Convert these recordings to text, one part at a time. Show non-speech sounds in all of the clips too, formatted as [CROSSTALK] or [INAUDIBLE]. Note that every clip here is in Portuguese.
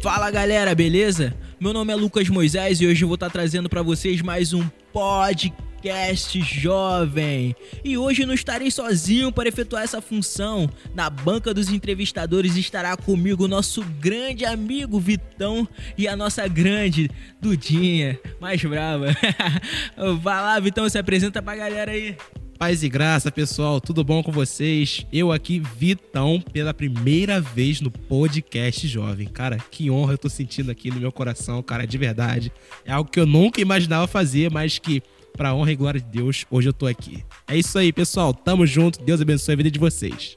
Fala galera, beleza? Meu nome é Lucas Moisés e hoje eu vou estar trazendo para vocês mais um podcast jovem. E hoje não estarei sozinho para efetuar essa função. Na banca dos entrevistadores estará comigo o nosso grande amigo Vitão e a nossa grande Dudinha, mais brava. [LAUGHS] Vai lá, Vitão, se apresenta pra galera aí. Paz e graça, pessoal, tudo bom com vocês? Eu aqui, Vitão, pela primeira vez no podcast Jovem. Cara, que honra eu tô sentindo aqui no meu coração, cara, de verdade. É algo que eu nunca imaginava fazer, mas que, pra honra e glória de Deus, hoje eu tô aqui. É isso aí, pessoal, tamo junto, Deus abençoe a vida de vocês.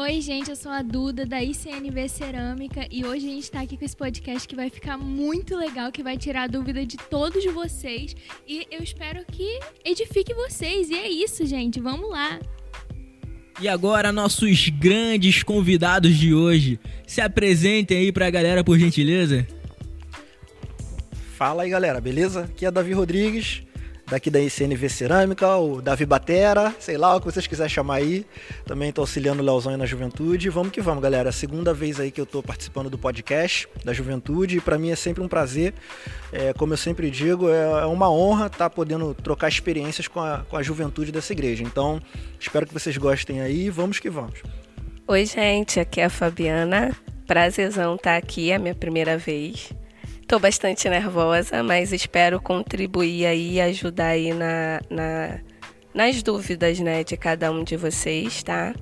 Oi, gente, eu sou a Duda da ICNV Cerâmica e hoje a gente está aqui com esse podcast que vai ficar muito legal, que vai tirar a dúvida de todos vocês e eu espero que edifique vocês. E é isso, gente, vamos lá. E agora, nossos grandes convidados de hoje. Se apresentem aí pra galera, por gentileza. Fala aí, galera, beleza? Aqui é Davi Rodrigues, daqui da ICNV Cerâmica, o Davi Batera, sei lá o que vocês quiserem chamar aí. Também estou auxiliando o Leozão na Juventude. Vamos que vamos, galera. Segunda vez aí que eu estou participando do podcast da Juventude e para mim é sempre um prazer. É, como eu sempre digo, é, é uma honra estar tá podendo trocar experiências com a, com a juventude dessa igreja. Então, espero que vocês gostem aí. Vamos que vamos. Oi, gente. Aqui é a Fabiana. Prazerzão estar tá aqui, é a minha primeira vez. Estou bastante nervosa, mas espero contribuir aí ajudar aí na, na, nas dúvidas né, de cada um de vocês, tá?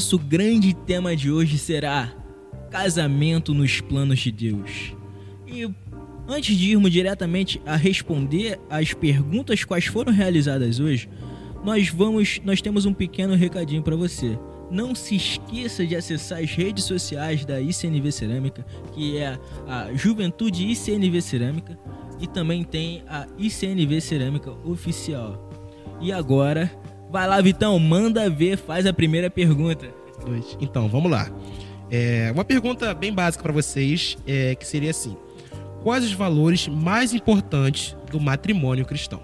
Nosso grande tema de hoje será casamento nos planos de Deus. E antes de irmos diretamente a responder as perguntas quais foram realizadas hoje, nós vamos, nós temos um pequeno recadinho para você. Não se esqueça de acessar as redes sociais da ICNV Cerâmica, que é a Juventude ICNV Cerâmica, e também tem a ICNV Cerâmica Oficial. E agora Vai lá, Vitão, manda ver, faz a primeira pergunta. Então, vamos lá. É, uma pergunta bem básica para vocês, é, que seria assim: Quais os valores mais importantes do matrimônio cristão?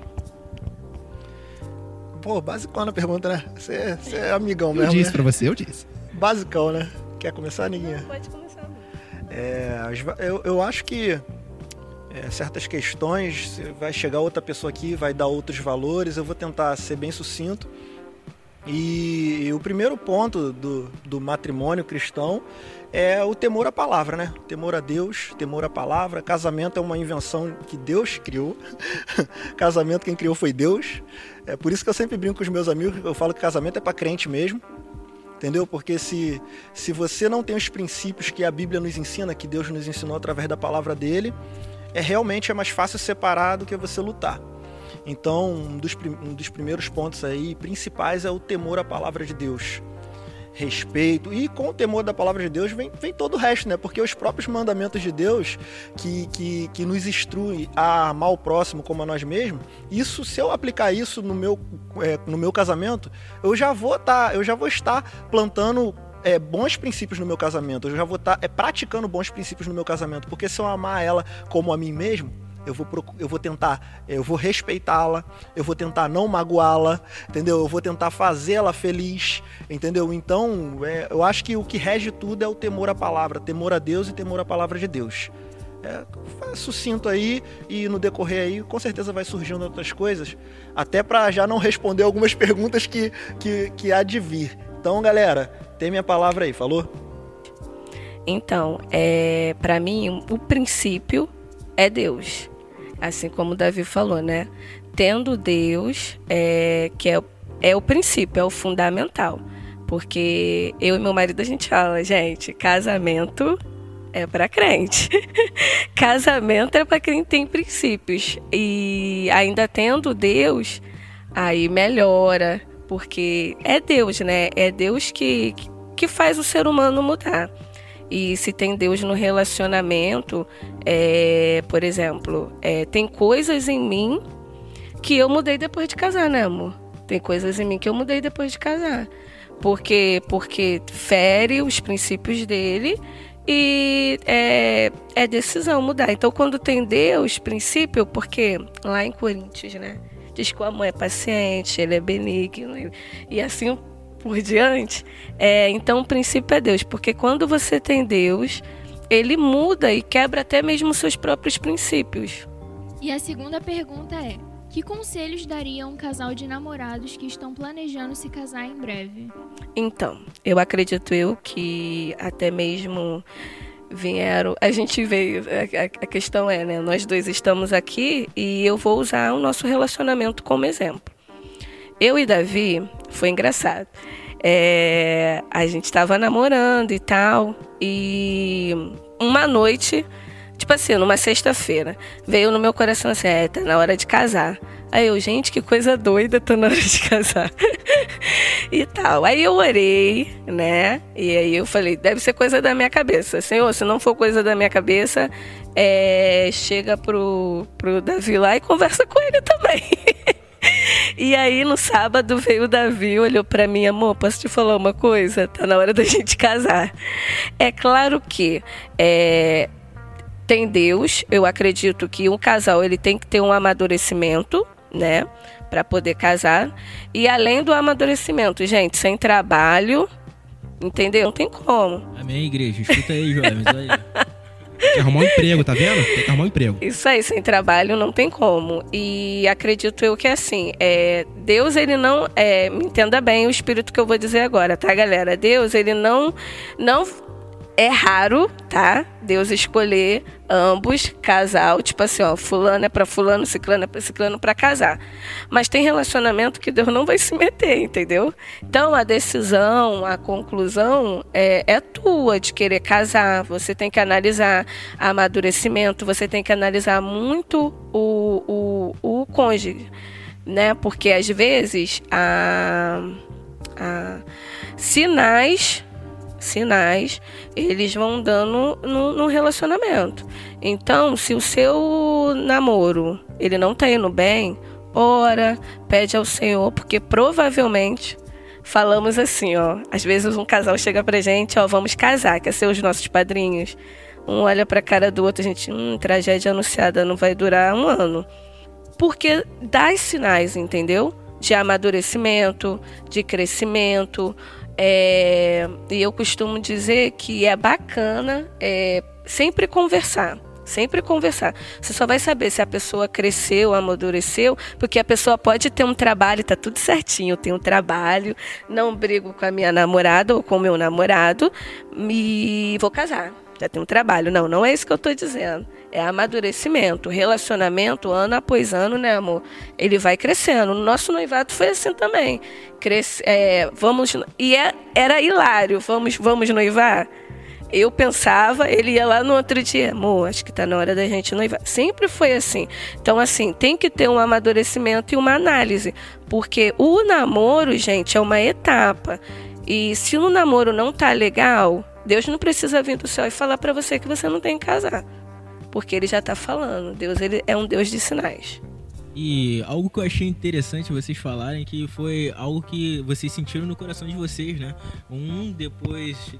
Pô, basicão na pergunta, né? Você, você é amigão mesmo. Eu disse né? pra você, eu disse. Basicão, né? Quer começar, Niguinha? Pode começar. É, eu, eu acho que é, certas questões, vai chegar outra pessoa aqui, vai dar outros valores, eu vou tentar ser bem sucinto. E o primeiro ponto do, do matrimônio cristão é o temor à palavra, né? Temor a Deus, temor à palavra. Casamento é uma invenção que Deus criou. [LAUGHS] casamento quem criou foi Deus. É por isso que eu sempre brinco com os meus amigos, eu falo que casamento é para crente mesmo. Entendeu? Porque se, se você não tem os princípios que a Bíblia nos ensina, que Deus nos ensinou através da palavra dele, é realmente é mais fácil separar do que você lutar. Então, um dos, um dos primeiros pontos aí principais é o temor à palavra de Deus. Respeito, e com o temor da palavra de Deus vem, vem todo o resto, né? Porque os próprios mandamentos de Deus que, que, que nos instruem a amar o próximo como a nós mesmos, isso, se eu aplicar isso no meu, é, no meu casamento, eu já vou tá, eu já vou estar plantando é, bons princípios no meu casamento, eu já vou estar tá, é, praticando bons princípios no meu casamento, porque se eu amar ela como a mim mesmo, eu vou, eu vou tentar, eu vou respeitá-la, eu vou tentar não magoá-la, entendeu? Eu vou tentar fazê-la feliz, entendeu? Então, é, eu acho que o que rege tudo é o temor à palavra, temor a Deus e temor à palavra de Deus. É, sucinto aí e no decorrer aí com certeza vai surgindo outras coisas, até para já não responder algumas [LAUGHS] perguntas que, que, que há de vir. Então, galera, tem minha palavra aí, falou? Então, é, para mim, o princípio é Deus. Assim como o Davi falou, né? Tendo Deus, é, que é, é o princípio, é o fundamental. Porque eu e meu marido a gente fala, gente, casamento é para crente. [LAUGHS] casamento é para quem tem princípios. E ainda tendo Deus, aí melhora porque é Deus, né? É Deus que, que faz o ser humano mudar. E se tem Deus no relacionamento, é, por exemplo, é, tem coisas em mim que eu mudei depois de casar, né, amor? Tem coisas em mim que eu mudei depois de casar. Porque, porque fere os princípios dele e é, é decisão mudar. Então, quando tem Deus, princípio, porque lá em Coríntios, né? Diz que o amor é paciente, ele é benigno e, assim por diante. É, então, o princípio é Deus, porque quando você tem Deus, ele muda e quebra até mesmo seus próprios princípios. E a segunda pergunta é: que conselhos daria um casal de namorados que estão planejando se casar em breve? Então, eu acredito eu que até mesmo vieram. A gente veio. A, questão é, né? Nós dois estamos aqui e eu vou usar o nosso relacionamento como exemplo. Eu e Davi, foi engraçado. É, a gente estava namorando e tal, e uma noite Tipo assim, numa sexta-feira, veio no meu coração assim, é, tá na hora de casar. Aí eu, gente, que coisa doida, tá na hora de casar. e tal. Aí eu orei, né? E aí eu falei, deve ser coisa da minha cabeça. Senhor, se não for coisa da minha cabeça, é, chega pro, pro Davi lá e conversa com ele também. [LAUGHS] E aí, no sábado, veio o Davi, olhou para mim, amor, posso te falar uma coisa? Tá na hora da gente casar. É claro que é, tem Deus. Eu acredito que um casal ele tem que ter um amadurecimento, né, para poder casar. E além do amadurecimento, gente, sem trabalho, entendeu? Não tem como. Amém, igreja. Escuta aí. Aí. Tem que arrumar um emprego, tá vendo? Tem que arrumar um emprego. Isso aí, sem trabalho não tem como. E acredito eu que assim, é, Deus, ele não. É, me entenda bem o espírito que eu vou dizer agora, tá, galera? Deus, ele não, não é raro, tá? Deus escolher ambos, casal, tipo assim, ó, fulano é para fulano, ciclano é para ciclano para casar. Mas tem relacionamento que Deus não vai se meter, entendeu? Então a decisão, a conclusão é, é tua de querer casar. Você tem que analisar amadurecimento, você tem que analisar muito o, o, o cônjuge, né? Porque às vezes a, a sinais sinais eles vão dando no, no, relacionamento. Então, se o seu namoro ele não está indo bem, ora, pede ao Senhor, porque provavelmente falamos assim, ó. Às vezes um casal chega pra gente, ó, vamos casar, quer ser os nossos padrinhos. Um olha pra cara do outro, a gente, hum, tragédia anunciada não vai durar um ano. Porque dá sinais, entendeu? De amadurecimento, de crescimento, é, e eu costumo dizer que é bacana é, sempre conversar. Sempre conversar. Você só vai saber se a pessoa cresceu, amadureceu, porque a pessoa pode ter um trabalho, tá tudo certinho. Eu tenho um trabalho, não brigo com a minha namorada ou com o meu namorado e vou casar. Já tenho um trabalho. Não, não é isso que eu estou dizendo é amadurecimento. Relacionamento, ano após ano, né, amor? Ele vai crescendo. O nosso noivado foi assim também. Cresce, é, vamos E é, era hilário. Vamos, vamos noivar? Eu pensava, ele ia lá no outro dia, amor, acho que está na hora da gente noivar. Sempre foi assim. Então, assim, tem que ter um amadurecimento e uma análise. Porque o namoro, gente, é uma etapa. E se o namoro não tá legal, Deus não precisa vir do céu e falar para você que você não tem que casar porque ele já está falando. Deus ele é um Deus de sinais. E algo que eu achei interessante vocês falarem que foi algo que vocês sentiram no coração de vocês, né? Um depois,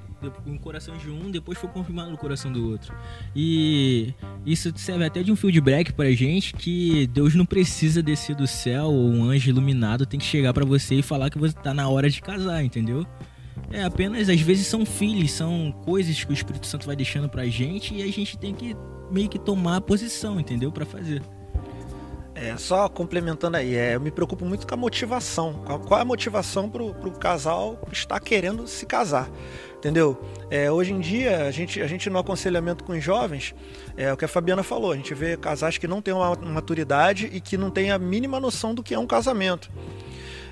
um coração de um, depois foi confirmado no coração do outro. E isso serve até de um feedback pra gente que Deus não precisa descer do céu ou um anjo iluminado tem que chegar para você e falar que você tá na hora de casar, entendeu? É apenas, às vezes são filhos, são coisas que o Espírito Santo vai deixando pra gente e a gente tem que meio que tomar a posição, entendeu? para fazer. É, só complementando aí, é, eu me preocupo muito com a motivação. Qual é a motivação pro, pro casal estar querendo se casar? Entendeu? É, hoje em dia, a gente, a gente no aconselhamento com os jovens, é o que a Fabiana falou, a gente vê casais que não têm uma maturidade e que não têm a mínima noção do que é um casamento.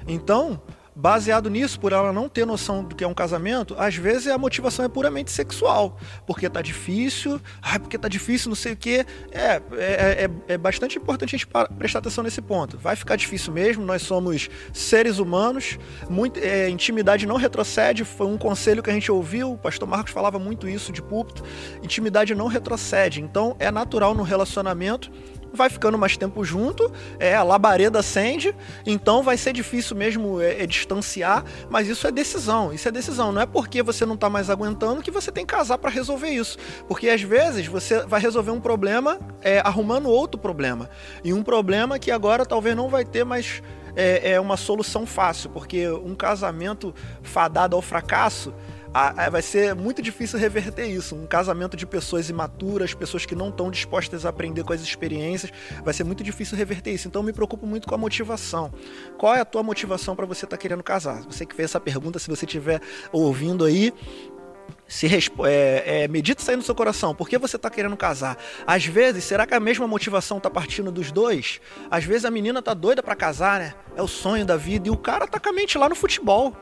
Então, baseado nisso, por ela não ter noção do que é um casamento, às vezes a motivação é puramente sexual. Porque tá difícil, ai, porque tá difícil, não sei o quê. É, é, é, é bastante importante a gente prestar atenção nesse ponto. Vai ficar difícil mesmo, nós somos seres humanos, muito, é, intimidade não retrocede, foi um conselho que a gente ouviu, o pastor Marcos falava muito isso de púlpito, intimidade não retrocede. Então é natural no relacionamento vai ficando mais tempo junto, é, a labareda acende, então vai ser difícil mesmo é, é distanciar, mas isso é decisão, isso é decisão. Não é porque você não está mais aguentando que você tem que casar para resolver isso. Porque às vezes você vai resolver um problema é, arrumando outro problema. E um problema que agora talvez não vai ter mais é, é uma solução fácil, porque um casamento fadado ao fracasso vai ser muito difícil reverter isso. Um casamento de pessoas imaturas, pessoas que não estão dispostas a aprender com as experiências, vai ser muito difícil reverter isso. Então eu me preocupo muito com a motivação. Qual é a tua motivação para você estar tá querendo casar? Você que fez essa pergunta, se você estiver ouvindo aí, se é, é, medita isso aí no seu coração. Por que você está querendo casar? Às vezes, será que a mesma motivação está partindo dos dois? Às vezes a menina tá doida para casar, né? É o sonho da vida. E o cara tá com a mente lá no futebol.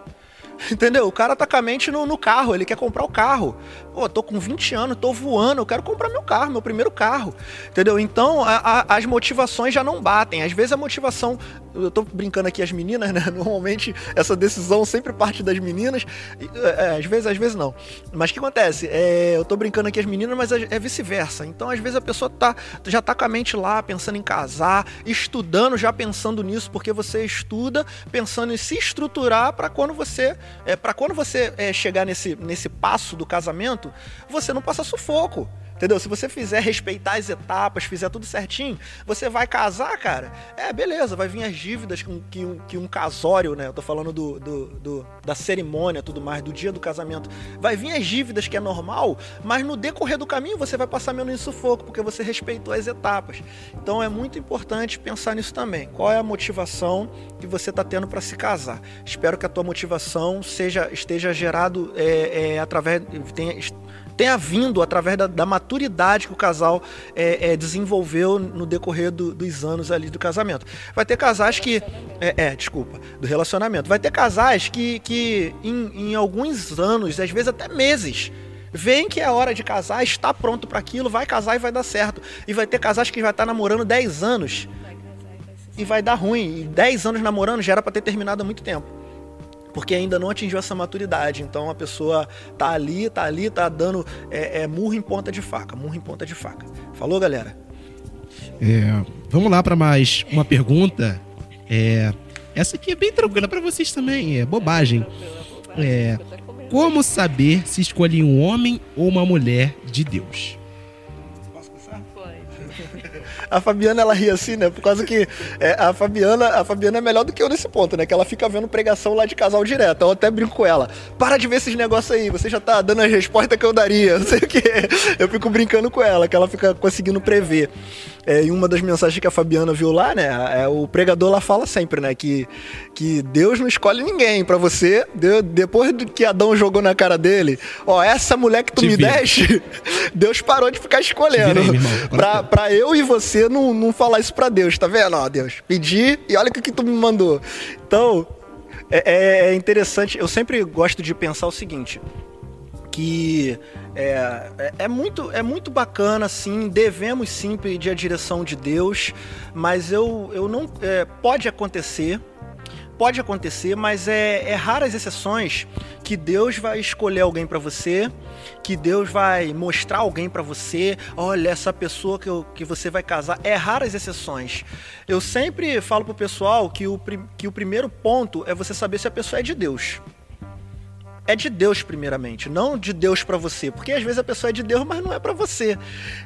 Entendeu? O cara tá com a mente no, no, carro, ele quer comprar o carro. Pô, tô com 20 anos, tô voando, eu quero comprar meu carro, meu primeiro carro. Entendeu? Então a, a, as motivações já não batem. Às vezes a motivação. Eu tô brincando aqui as meninas, né? [LAUGHS] Normalmente essa decisão sempre parte das meninas. É, é, às vezes, às vezes não. Mas o que acontece? É, eu tô brincando aqui as meninas, mas é, é vice-versa. Então, às vezes, a pessoa tá, já tá com a mente lá, pensando em casar, estudando, já pensando nisso, porque você estuda, pensando em se estruturar para quando você é, para quando você é, chegar nesse, nesse passo do casamento, você não passa sufoco. Entendeu? Se você fizer respeitar as etapas, fizer tudo certinho, você vai casar, cara. É, beleza, vai vir as dívidas que um, que um, que um casório, né? Eu tô falando do, do, do, da cerimônia, tudo mais, do dia do casamento. Vai vir as dívidas, que é normal, mas no decorrer do caminho você vai passar menos sufoco, porque você respeitou as etapas. Então é muito importante pensar nisso também. Qual é a motivação que você está tendo para se casar? Espero que a tua motivação seja esteja gerado é, é, através. Tenha, tenha vindo através da, da maturidade que o casal é, é, desenvolveu no decorrer do, dos anos ali do casamento. Vai ter casais que. É, é, desculpa, do relacionamento. Vai ter casais que, que em, em alguns anos, às vezes até meses, veem que é hora de casar, está pronto para aquilo, vai casar e vai dar certo. E vai ter casais que vai estar namorando 10 anos e vai dar ruim. E 10 anos namorando já era para ter terminado há muito tempo porque ainda não atingiu essa maturidade. Então a pessoa tá ali, tá ali, tá dando é, é, murro em ponta de faca, murro em ponta de faca. Falou, galera? É, vamos lá para mais uma pergunta. É, essa aqui é bem tranquila para vocês também, é bobagem. É, como saber se escolhe um homem ou uma mulher de Deus? A Fabiana ela ri assim, né? Por causa que é, a Fabiana, a Fabiana é melhor do que eu nesse ponto, né? Que ela fica vendo pregação lá de casal direto. Eu até brinco com ela. Para de ver esses negócios aí, você já tá dando a resposta que eu daria, [LAUGHS] não sei o quê. Eu fico brincando com ela, que ela fica conseguindo prever. É, em uma das mensagens que a Fabiana viu lá, né? É, o pregador lá fala sempre, né? Que, que Deus não escolhe ninguém para você. Deus, depois que Adão jogou na cara dele, ó, essa mulher que tu Te me deste, [LAUGHS] Deus parou de ficar escolhendo. Virei, pra, pra eu e você não, não falar isso pra Deus, tá vendo? Ó, Deus, pedi e olha o que, que tu me mandou. Então, é, é, é interessante. Eu sempre gosto de pensar o seguinte: que é, é, é, muito, é muito bacana, sim, devemos sim pedir a direção de Deus, mas eu, eu não. É, pode acontecer, pode acontecer, mas é, é raras exceções que Deus vai escolher alguém para você, que Deus vai mostrar alguém para você. Olha, essa pessoa que, eu, que você vai casar. É raras exceções. Eu sempre falo pro pessoal que o, que o primeiro ponto é você saber se a pessoa é de Deus é de Deus primeiramente, não de Deus para você, porque às vezes a pessoa é de Deus, mas não é para você.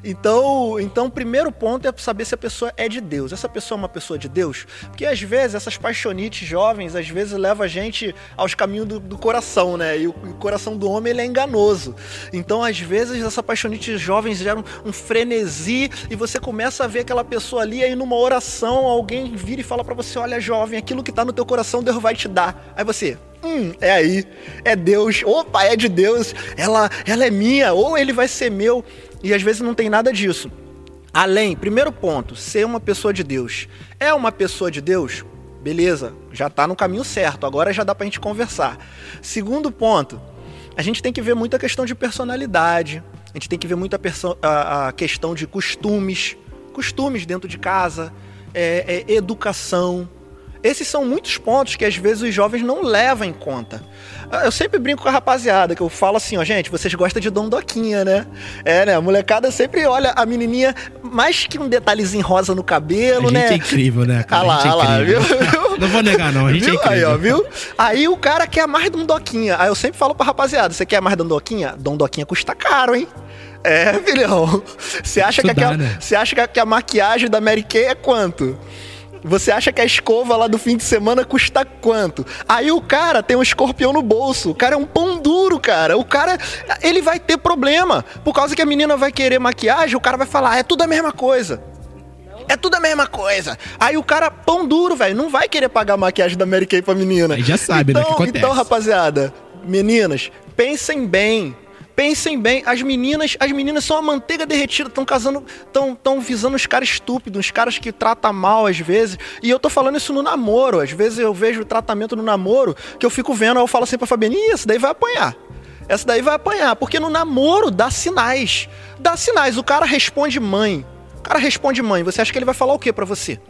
Então, então o primeiro ponto é saber se a pessoa é de Deus. Essa pessoa é uma pessoa de Deus, porque às vezes essas paixonites jovens às vezes levam a gente aos caminhos do, do coração, né? E o, o, coração do homem ele é enganoso. Então, às vezes essa paixonite jovens geram um frenesi e você começa a ver aquela pessoa ali aí numa oração alguém vira e fala para você, olha jovem, aquilo que tá no teu coração Deus vai te dar. Aí você, Hum, é aí. É Deus. Opa, é de Deus. Ela, ela é minha. Ou ele vai ser meu. E às vezes não tem nada disso. Além, primeiro ponto, ser uma pessoa de Deus. É uma pessoa de Deus? Beleza, já está no caminho certo. Agora já dá para a gente conversar. Segundo ponto, a gente tem que ver muita questão de personalidade. A gente tem que ver muita a, a questão de costumes. Costumes dentro de casa. É, é, educação esses são muitos pontos que às vezes os jovens não levam em conta. Ah, Eu sempre brinco com a rapaziada, que eu falo assim, ó, gente, vocês gostam de dondoquinha, né? É, né? A molecada sempre olha a menininha mais que um detalhezinho rosa no A cabelo, gente né? é incrível, né, Ah cara? lá, a gente é ah lá, [LAUGHS] viu? Não vou negar, não. A gente viu? é incrível. Aí, ó, viu? Aí o cara quer mais dondoquinha. Aí eu sempre falo pra rapaziada, você quer mais dondoquinha? Dondoquinha custa caro, hein? É, [LAUGHS] filhão. Você acha, que, Estudar, aquela- né? acha a, que a maquiagem da Mary Kay é quanto? Você acha que a escova lá do fim de semana custa quanto? Aí o cara tem um escorpião no bolso. O cara é um pão duro, cara. O cara, ele vai ter problema. Por causa que a menina vai querer maquiagem, o cara vai falar, "Ah, é tudo a mesma coisa. É tudo a mesma coisa. Aí o cara, pão duro, velho, não vai querer pagar a maquiagem da Mary Kay pra menina. Aí já sabe, né, o que então, acontece. Então, rapaziada, meninas, pensem bem. Pensem bem, as meninas, as meninas são a manteiga derretida, estão casando, estão tão visando os caras estúpidos, uns caras que tratam mal às vezes. E eu tô falando isso no namoro. Às vezes eu vejo o tratamento no namoro que eu fico vendo, eu falo assim pra Fabiana, "Ih, essa daí vai apanhar. Essa daí vai apanhar, porque no namoro dá sinais. Dá sinais. O cara responde mãe. O cara responde mãe. Você acha que ele vai falar o que pra você?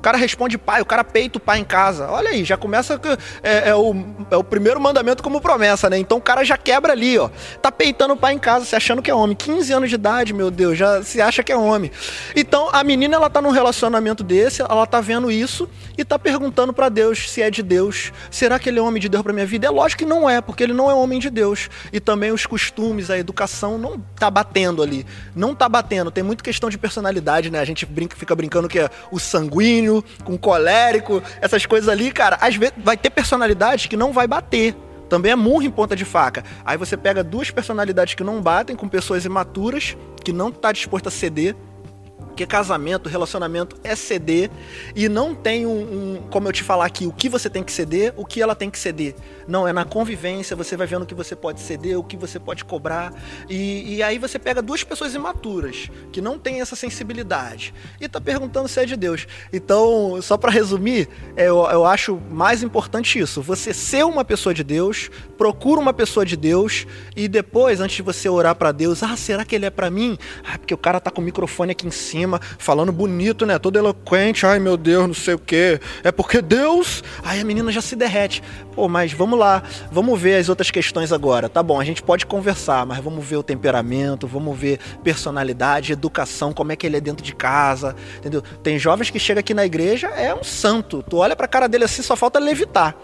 O cara responde pai, o cara peita o pai em casa. Olha aí, já começa. com- É, é o, é o primeiro mandamento como promessa, né? Então o cara já quebra ali, ó. Tá peitando o pai em casa, se achando que é homem. 15 anos de idade, meu Deus, já se acha que é homem. Então a menina, ela tá num relacionamento desse, ela tá vendo isso e tá perguntando pra Deus se é de Deus. Será que ele é homem de Deus pra minha vida? É lógico que não é, porque ele não é homem de Deus. E também os costumes, a educação não tá batendo ali. Não tá batendo. Tem muita questão de personalidade, né? A gente brinca, fica brincando que é o sanguíneo, com colérico, essas coisas ali, cara. Às vezes vai ter personalidade que não vai bater. Também é murro em ponta de faca. Aí você pega duas personalidades que não batem, com pessoas imaturas, que não tá disposto a ceder. Porque casamento, relacionamento é ceder e não tem um, um- como eu te falar aqui, o que você tem que ceder, o que ela tem que ceder. Não, é na convivência, você vai vendo o que você pode ceder, o que você pode cobrar. E, e aí você pega duas pessoas imaturas, que não têm essa sensibilidade, e tá perguntando se é de Deus. Então, só para resumir, é, eu, eu acho mais importante isso. Você ser uma pessoa de Deus, procura uma pessoa de Deus, e depois, antes de você orar para Deus, ah, será que ele é para mim? Ah, porque o cara tá com o microfone aqui em cima, falando bonito, né? Todo eloquente, ai meu Deus, não sei o quê. É porque Deus. Aí a menina já se derrete. Pô, mas vamos lá, vamos ver as outras questões agora. Tá bom, a gente pode conversar, mas vamos ver o temperamento, vamos ver personalidade, educação, como é que ele é dentro de casa, entendeu? Tem jovens que chegam aqui na igreja, é um santo. Tu olha pra cara dele assim, só falta levitar.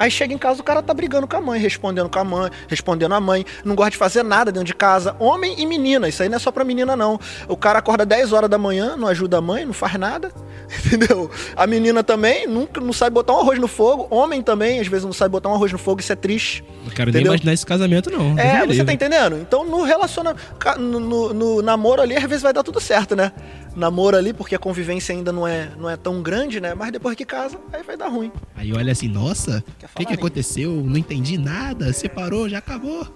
Aí chega em casa, o cara tá brigando com a mãe, respondendo com a mãe, respondendo a mãe, não gosta de fazer nada dentro de casa. Homem e menina, isso aí não é só pra menina, não. O cara acorda 10 horas da manhã, não ajuda a mãe, não faz nada, [LAUGHS] entendeu? A menina também nunca não sabe botar um arroz no fogo. Homem também, às vezes, não sabe botar um arroz no fogo, isso é triste. Não quero Entendeu? nem imaginar esse casamento, não. É, você livre. tá entendendo? Então no relacionamento, no, no- no namoro ali, às vezes vai dar tudo certo, né? Namoro ali, porque a convivência ainda não é, não é tão grande, né? Mas depois que casa, aí vai dar ruim. Aí olha assim, nossa, o que, que aconteceu? Não entendi nada, separou, já acabou.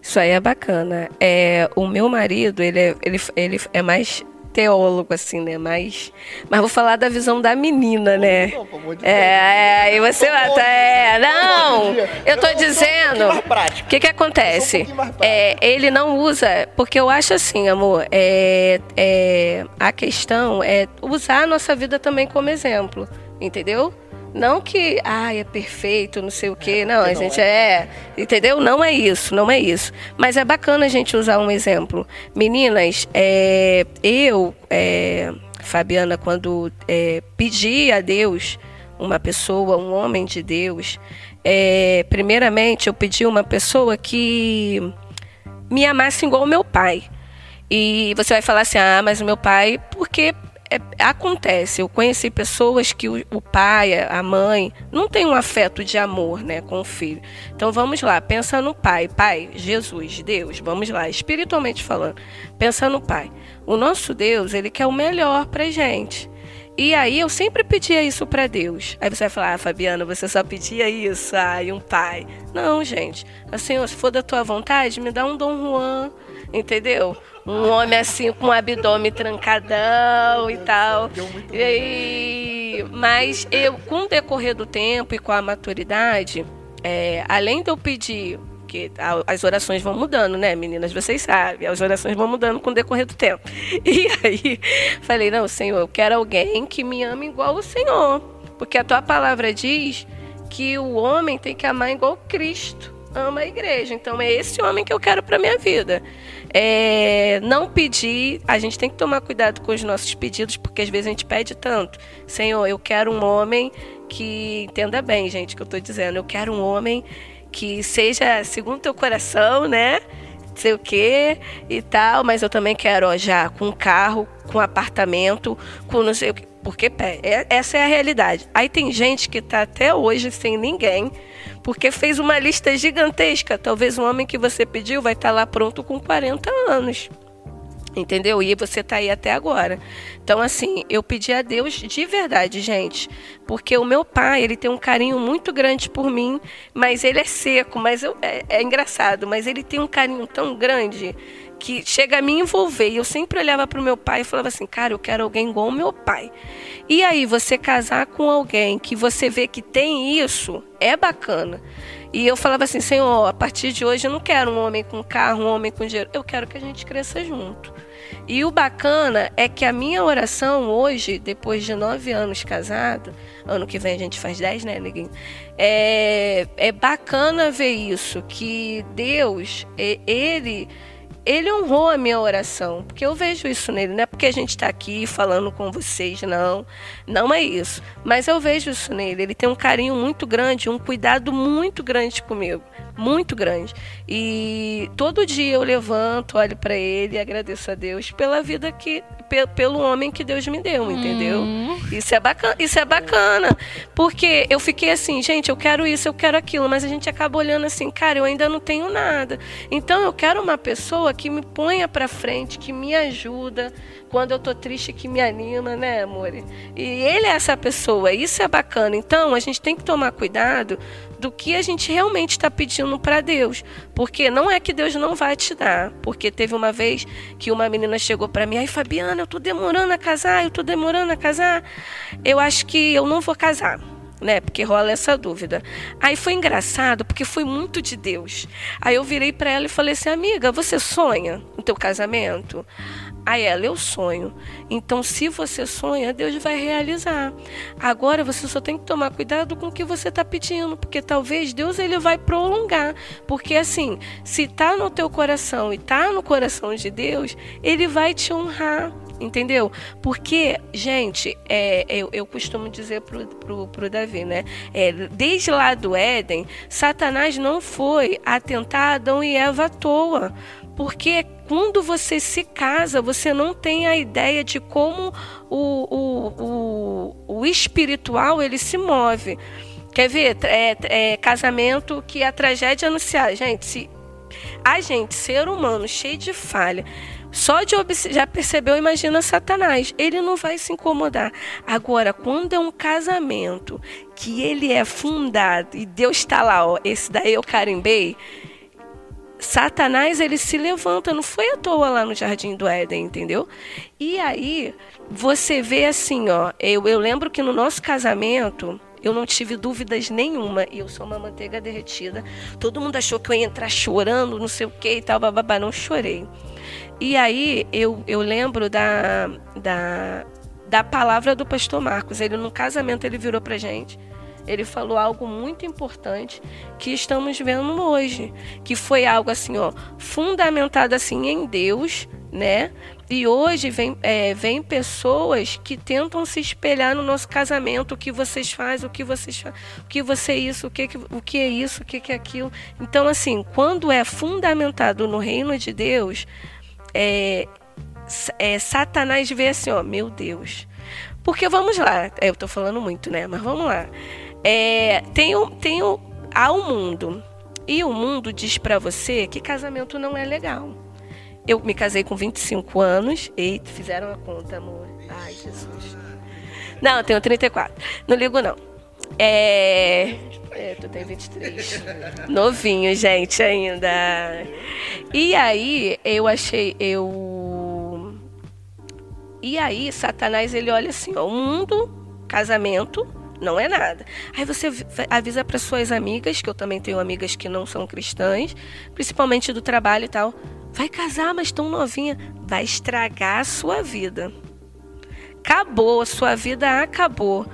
Isso aí é bacana. É, o meu marido, ele é, ele, ele é mais teólogo, assim, né? Mais, mas vou falar da visão da menina, né? Não, pelo amor de É, é, aí você mata. É, não! Eu tô um dizendo. O que que acontece? Um. É, ele não usa, porque eu acho assim, amor, é, é, a questão é usar a nossa vida também como exemplo, entendeu? Não que, ah, é perfeito, não sei o quê. Não, a não gente é. Entendeu? Não é isso, não é isso. Mas é bacana a gente usar um exemplo. Meninas, é, eu, é, Fabiana, quando é, pedi a Deus uma pessoa, um homem de Deus, é, primeiramente eu pedi uma pessoa que me amasse igual o meu pai. E você vai falar assim, ah, mas o meu pai, porque é, acontece, eu conheci pessoas que o, o pai, a mãe, não tem um afeto de amor né, com o filho. Então vamos lá, pensa no pai. Pai, Jesus, Deus, vamos lá, espiritualmente falando. Pensa no pai. O nosso Deus, ele quer o melhor pra gente. E aí eu sempre pedia isso pra Deus. Aí você vai falar, ah, Fabiana, você só pedia isso, ai, um pai. Não, gente. Assim, se for da tua vontade, me dá um Dom Juan, entendeu? Um homem assim com o abdômen trancadão e tal. E, mas eu, com o decorrer do tempo e com a maturidade, é, além de eu pedir que porque as orações vão mudando, né, meninas? Vocês sabem, as orações vão mudando com o decorrer do tempo. [LAUGHS] E aí, falei: não, Senhor, eu quero alguém que me ame igual o Senhor. Porque a tua palavra diz que o homem tem que amar igual Cristo ama a igreja. Então é esse homem que eu quero para minha vida. É, não pedir, a gente tem que tomar cuidado com os nossos pedidos, porque às vezes a gente pede tanto. Senhor, eu quero um homem que entenda bem, gente, o que eu estou dizendo. Eu quero um homem que seja segundo teu coração, né? Sei o quê e tal, mas eu também quero ó, já com carro, com apartamento, com não sei o quê. Porque é, essa é a realidade. Aí tem gente que está até hoje sem ninguém, porque fez uma lista gigantesca. Talvez um homem que você pediu vai estar tá lá pronto com 40 anos. Entendeu? E você está aí até agora. Então, assim, eu pedi a Deus de verdade, gente. Porque o meu pai, ele tem um carinho muito grande por mim, mas ele é seco, mas eu, é, é engraçado, mas ele tem um carinho tão grande que chega a me envolver. E eu sempre olhava para o meu pai e falava assim, cara, eu quero alguém igual o meu pai. E aí, você casar com alguém que você vê que tem isso, é bacana. E eu falava assim, Senhor, a partir de hoje eu não quero um homem com carro, um homem com dinheiro. Eu quero que a gente cresça junto. E o bacana é que a minha oração hoje, depois de nove anos casado, ano que vem a gente faz dez, né, neguinho? É, é bacana ver isso, que Deus, ele ele honrou a minha oração, porque eu vejo isso nele, não é porque a gente está aqui falando com vocês, não, não é isso, mas eu vejo isso nele, ele tem um carinho muito grande, um cuidado muito grande comigo, muito grande, e todo dia eu levanto, olho para ele e agradeço a Deus pela vida que, pelo homem que Deus me deu, entendeu? Hum. Isso é bacana, isso é bacana, porque eu fiquei assim, gente, eu quero isso, eu quero aquilo, mas a gente acaba olhando assim, cara, eu ainda não tenho nada, então eu quero uma pessoa que me ponha para frente, que me ajuda quando eu tô triste, que me anima, né, amor? E ele é essa pessoa, isso é bacana. Então, a gente tem que tomar cuidado do que a gente realmente está pedindo para Deus, porque não é que Deus não vai te dar, porque teve uma vez que uma menina chegou para mim, ai Fabiana, eu tô demorando a casar, eu tô demorando a casar, eu acho que eu não vou casar né? Porque rola essa dúvida. Aí foi engraçado, porque foi muito de Deus. Aí eu virei para ela e falei assim: "Amiga, você sonha no teu casamento?" Aí ela, eu sonho. Então, se você sonha, Deus vai realizar. Agora, você só tem que tomar cuidado com o que você está pedindo, porque talvez Deus ele vai prolongar. Porque assim, se está no teu coração e está no coração de Deus, Ele vai te honrar. Entendeu? Porque, gente, é, eu, eu costumo dizer pro, pro, pro Davi, né? É, desde lá do Éden, Satanás não foi atentar Adão e Eva à toa. Porque quando você se casa, você não tem a ideia de como o, o, o, o espiritual ele se move. Quer ver? É, é, casamento que a tragédia anunciar. Gente, se a gente, ser humano, cheio de falha, só de já percebeu, imagina Satanás. Ele não vai se incomodar. Agora, quando é um casamento que ele é fundado e Deus está lá, ó, esse daí eu carimbei. Satanás ele se levanta, não foi à toa lá no jardim do Éden, entendeu? E aí você vê assim, ó, eu, eu lembro que no nosso casamento eu não tive dúvidas nenhuma. E eu sou uma manteiga derretida. Todo mundo achou que eu ia entrar chorando, não sei o que e tal, bababá. Não chorei. E aí eu, eu lembro da, da, da palavra do pastor Marcos. Ele no casamento ele virou pra gente. Ele falou algo muito importante que estamos vendo hoje, que foi algo assim, ó, fundamentado assim em Deus, né? E hoje vem, é, vem pessoas que tentam se espelhar no nosso casamento, o que vocês fazem, o que vocês o que você é isso, o que, o que é isso, o que é aquilo. Então, assim, quando é fundamentado no reino de Deus, é, é, Satanás vê assim, ó, meu Deus. Porque vamos lá, é, eu estou falando muito, né? Mas vamos lá. É, tem, tem há o um mundo. E o mundo diz para você que casamento não é legal. Eu me casei com 25 anos. e fizeram a conta, amor. Ai, Jesus. Não, eu tenho 34. Não ligo, não. É. É, tu tem 23. Novinho, gente, ainda. E aí, eu achei. Eu. E aí, Satanás, ele olha assim: ó, o mundo, casamento, Não é nada. Aí você avisa para suas amigas, que eu também tenho amigas que não são cristãs, principalmente do trabalho e tal. Vai casar, mas tão novinha. Vai estragar a sua vida. Acabou, a sua vida acabou.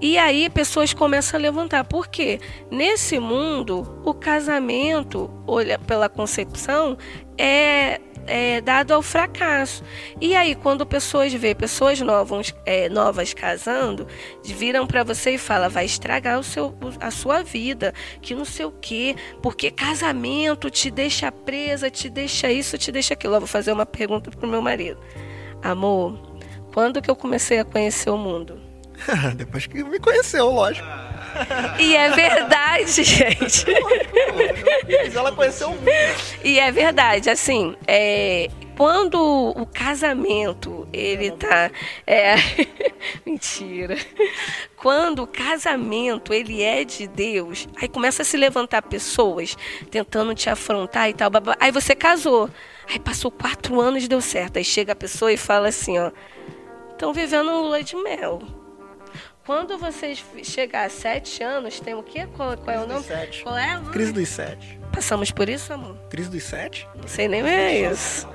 E aí pessoas começam a levantar. Por quê? Nesse mundo, o casamento, olha pela concepção, é é, dado ao fracasso. E aí, quando pessoas vê pessoas novas, é, novas casando, viram para você e fala, vai estragar o seu, a sua vida, que não sei o quê, porque casamento te deixa presa, te deixa isso, te deixa aquilo. Eu vou fazer uma pergunta pro meu marido. Amor, quando que eu comecei a conhecer o mundo? [LAUGHS] Depois que me conheceu, lógico. E é verdade, [LAUGHS] gente. ela conheceu o mundo. E é verdade, assim, é, quando o casamento ele tá é, [LAUGHS] mentira quando o casamento ele é de Deus aí começa a se levantar pessoas tentando te afrontar e tal aí você casou aí passou quatro anos e deu certo aí chega a pessoa e fala assim ó estão vivendo lua de mel quando vocês chegar a sete anos, tem o quê? Qual, qual é o nome? Sete. Qual é? Crise dos sete. Passamos por isso, amor? Crise dos sete? Não sei nem é isso.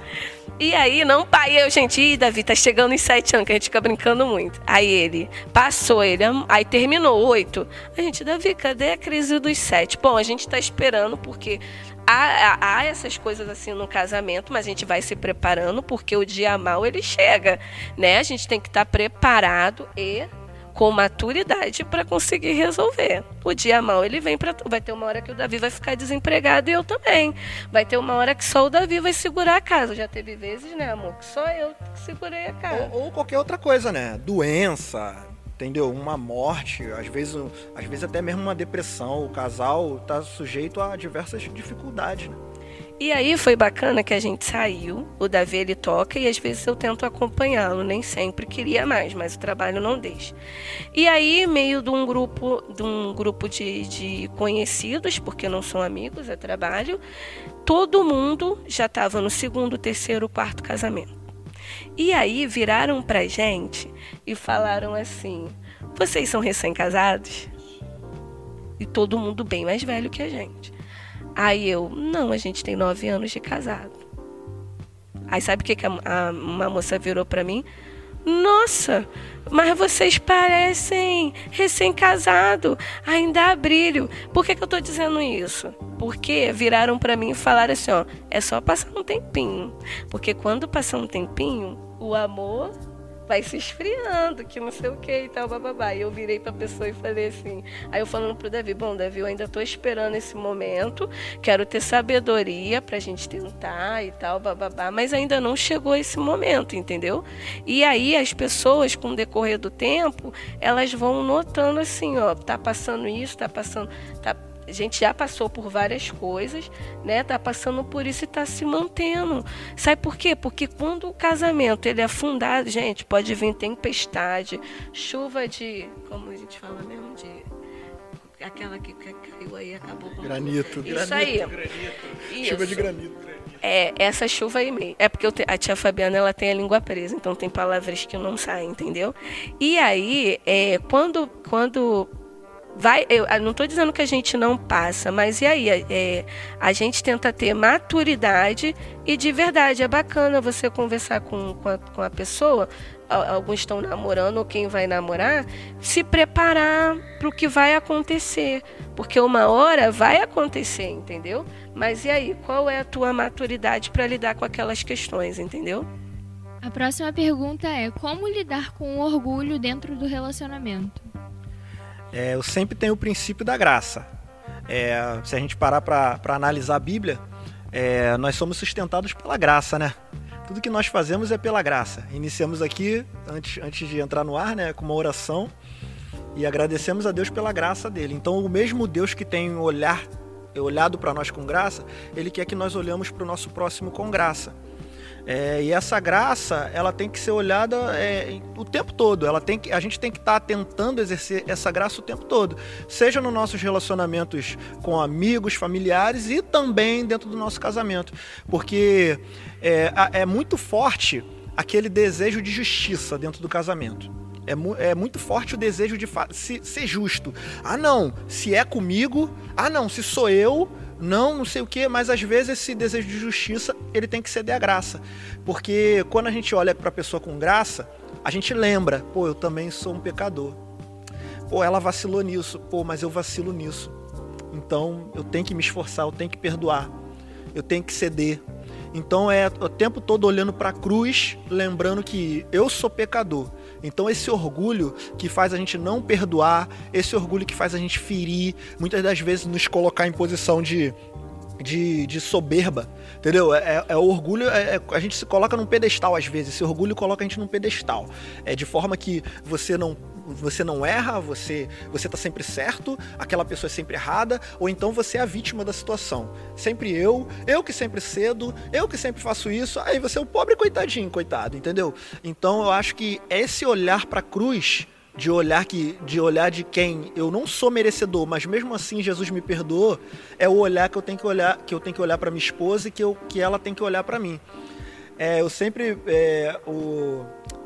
E aí, não, pai, eu, gente, ih, Davi, tá chegando em sete anos, que a gente fica brincando muito. Aí ele, passou ele, aí terminou oito. A gente, Davi, cadê a crise dos sete? Bom, a gente tá esperando, porque há, há, essas coisas assim no casamento, mas a gente vai se preparando, porque o dia mal ele chega, né? A gente tem que estar tá preparado e com maturidade para conseguir resolver. O dia mal ele vem para vai ter uma hora que o Davi vai ficar desempregado e eu também. Vai ter uma hora que só o Davi vai segurar a casa. Já teve vezes, né, amor, que só eu segurei a casa. Ou, ou qualquer outra coisa, né? Doença, entendeu? Uma morte, às vezes, às vezes até mesmo uma depressão. O casal está sujeito a diversas dificuldades, né? E aí foi bacana que a gente saiu, o Davi ele toca e às vezes eu tento acompanhá-lo, nem sempre queria mais, mas o trabalho não deixa. E aí, meio de um grupo, de um grupo de, de conhecidos, porque não são amigos, é trabalho, todo mundo já estava no segundo, terceiro, quarto casamento. E aí viraram pra gente e falaram assim: vocês são recém-casados? E todo mundo bem mais velho que a gente. Aí eu, não, a gente tem nove anos de casado. Aí sabe o que, que a, a, uma moça virou para mim? Nossa, mas vocês parecem recém-casado, ainda há brilho. Por que, que eu estou dizendo isso? Porque viraram para mim e falaram assim: ó, é só passar um tempinho. Porque quando passar um tempinho, o amor vai se esfriando, que não sei o que e tal, bababá. E eu virei pra pessoa e falei assim. Aí eu falando pro Davi, bom, Davi, eu ainda tô esperando esse momento, quero ter sabedoria pra gente tentar e tal, bababá, mas ainda não chegou esse momento, entendeu? E aí as pessoas, com o decorrer do tempo, elas vão notando assim, ó, tá passando isso, tá passando. Tá a gente já passou por várias coisas, né? Tá passando por isso e tá se mantendo. Sabe por quê? Porque quando o casamento ele é fundado, gente, pode vir tempestade, chuva de, como a gente fala mesmo, de aquela que caiu aí acabou com granito, tudo. Isso aí. Granito. Chuva de granito. É, essa chuva aí mesmo. É porque te, a tia Fabiana ela tem a língua presa, então tem palavras que não saem, entendeu? E aí, é, quando, quando vai, eu não estou dizendo que a gente não passa, mas e aí? É, a gente tenta ter maturidade e de verdade é bacana você conversar com, com, a, com a pessoa. Alguns estão namorando ou quem vai namorar, se preparar para o que vai acontecer, porque uma hora vai acontecer, entendeu? Mas e aí? Qual é a tua maturidade para lidar com aquelas questões, entendeu? A próxima pergunta é: como lidar com o orgulho dentro do relacionamento? É, eu sempre tenho o princípio da graça. É, se a gente parar para analisar a Bíblia, é, nós somos sustentados pela graça, né? Tudo que nós fazemos é pela graça. Iniciamos aqui, antes, antes de entrar no ar, né, com uma oração e agradecemos a Deus pela graça dele. Então, o mesmo Deus que tem olhar, olhado para nós com graça, ele quer que nós olhamos para o nosso próximo com graça. É, e essa graça, ela tem que ser olhada é, o tempo todo. Ela tem que, a gente tem que estar tá tentando exercer essa graça o tempo todo, seja nos nossos relacionamentos com amigos, familiares e também dentro do nosso casamento, porque é, é muito forte aquele desejo de justiça dentro do casamento. É, mu é muito forte o desejo de se, ser justo. Ah, não, se é comigo. Ah, não, se sou eu. Não, não sei o que, mas às vezes esse desejo de justiça ele tem que ceder a graça. Porque quando a gente olha para a pessoa com graça, a gente lembra, pô, eu também sou um pecador. Pô, ela vacilou nisso, pô, mas eu vacilo nisso. Então eu tenho que me esforçar, eu tenho que perdoar, eu tenho que ceder. Então é o tempo todo olhando para a cruz, lembrando que eu sou pecador. Então esse orgulho que faz a gente não perdoar, esse orgulho que faz a gente ferir, muitas das vezes nos colocar em posição de de, de, soberba, entendeu? É, é, é orgulho, é, é, a gente se coloca num pedestal às vezes, esse orgulho coloca a gente num pedestal. É de forma que você não você não erra, você você tá sempre certo, aquela pessoa é sempre errada, ou então você é a vítima da situação. Sempre eu, eu que sempre cedo, eu que sempre faço isso, aí você é o pobre coitadinho, coitado, entendeu? Então eu acho que esse olhar para a cruz de olhar que de olhar de quem eu não sou merecedor, mas mesmo assim Jesus me perdoou, é o olhar que eu tenho que olhar, que eu tenho que olhar para minha esposa e que, eu, que ela tem que olhar para mim. É, eu sempre é, o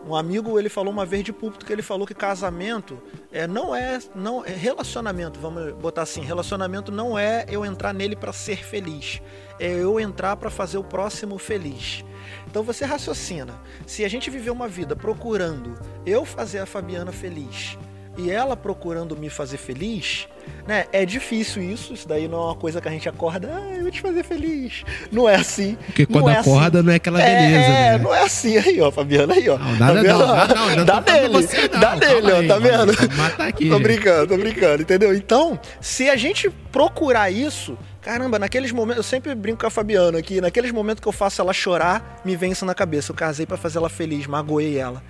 um amigo ele falou uma vez de púlpito que ele falou que casamento é, não é não é relacionamento, vamos botar assim, relacionamento não é eu entrar nele para ser feliz, é eu entrar para fazer o próximo feliz. Então você raciocina, se a gente viver uma vida procurando eu fazer a Fabiana feliz, e ela procurando me fazer feliz, né? É difícil isso, isso daí não é uma coisa que a gente acorda, ah, eu vou te fazer feliz. Não é assim. Porque quando não é acorda assim. não é aquela beleza, é, né? não é assim aí, ó, Fabiana aí, ó. Não, nada tá não, não, não, não dá tô nele, você, não. dá Calma ó, tá vendo? Matar aqui. Tô brincando, tô brincando, entendeu? Então, se a gente procurar isso, Caramba, naqueles momentos, eu sempre brinco com a Fabiana aqui, naqueles momentos que eu faço ela chorar, me isso na cabeça. Eu casei para fazer ela feliz, magoei ela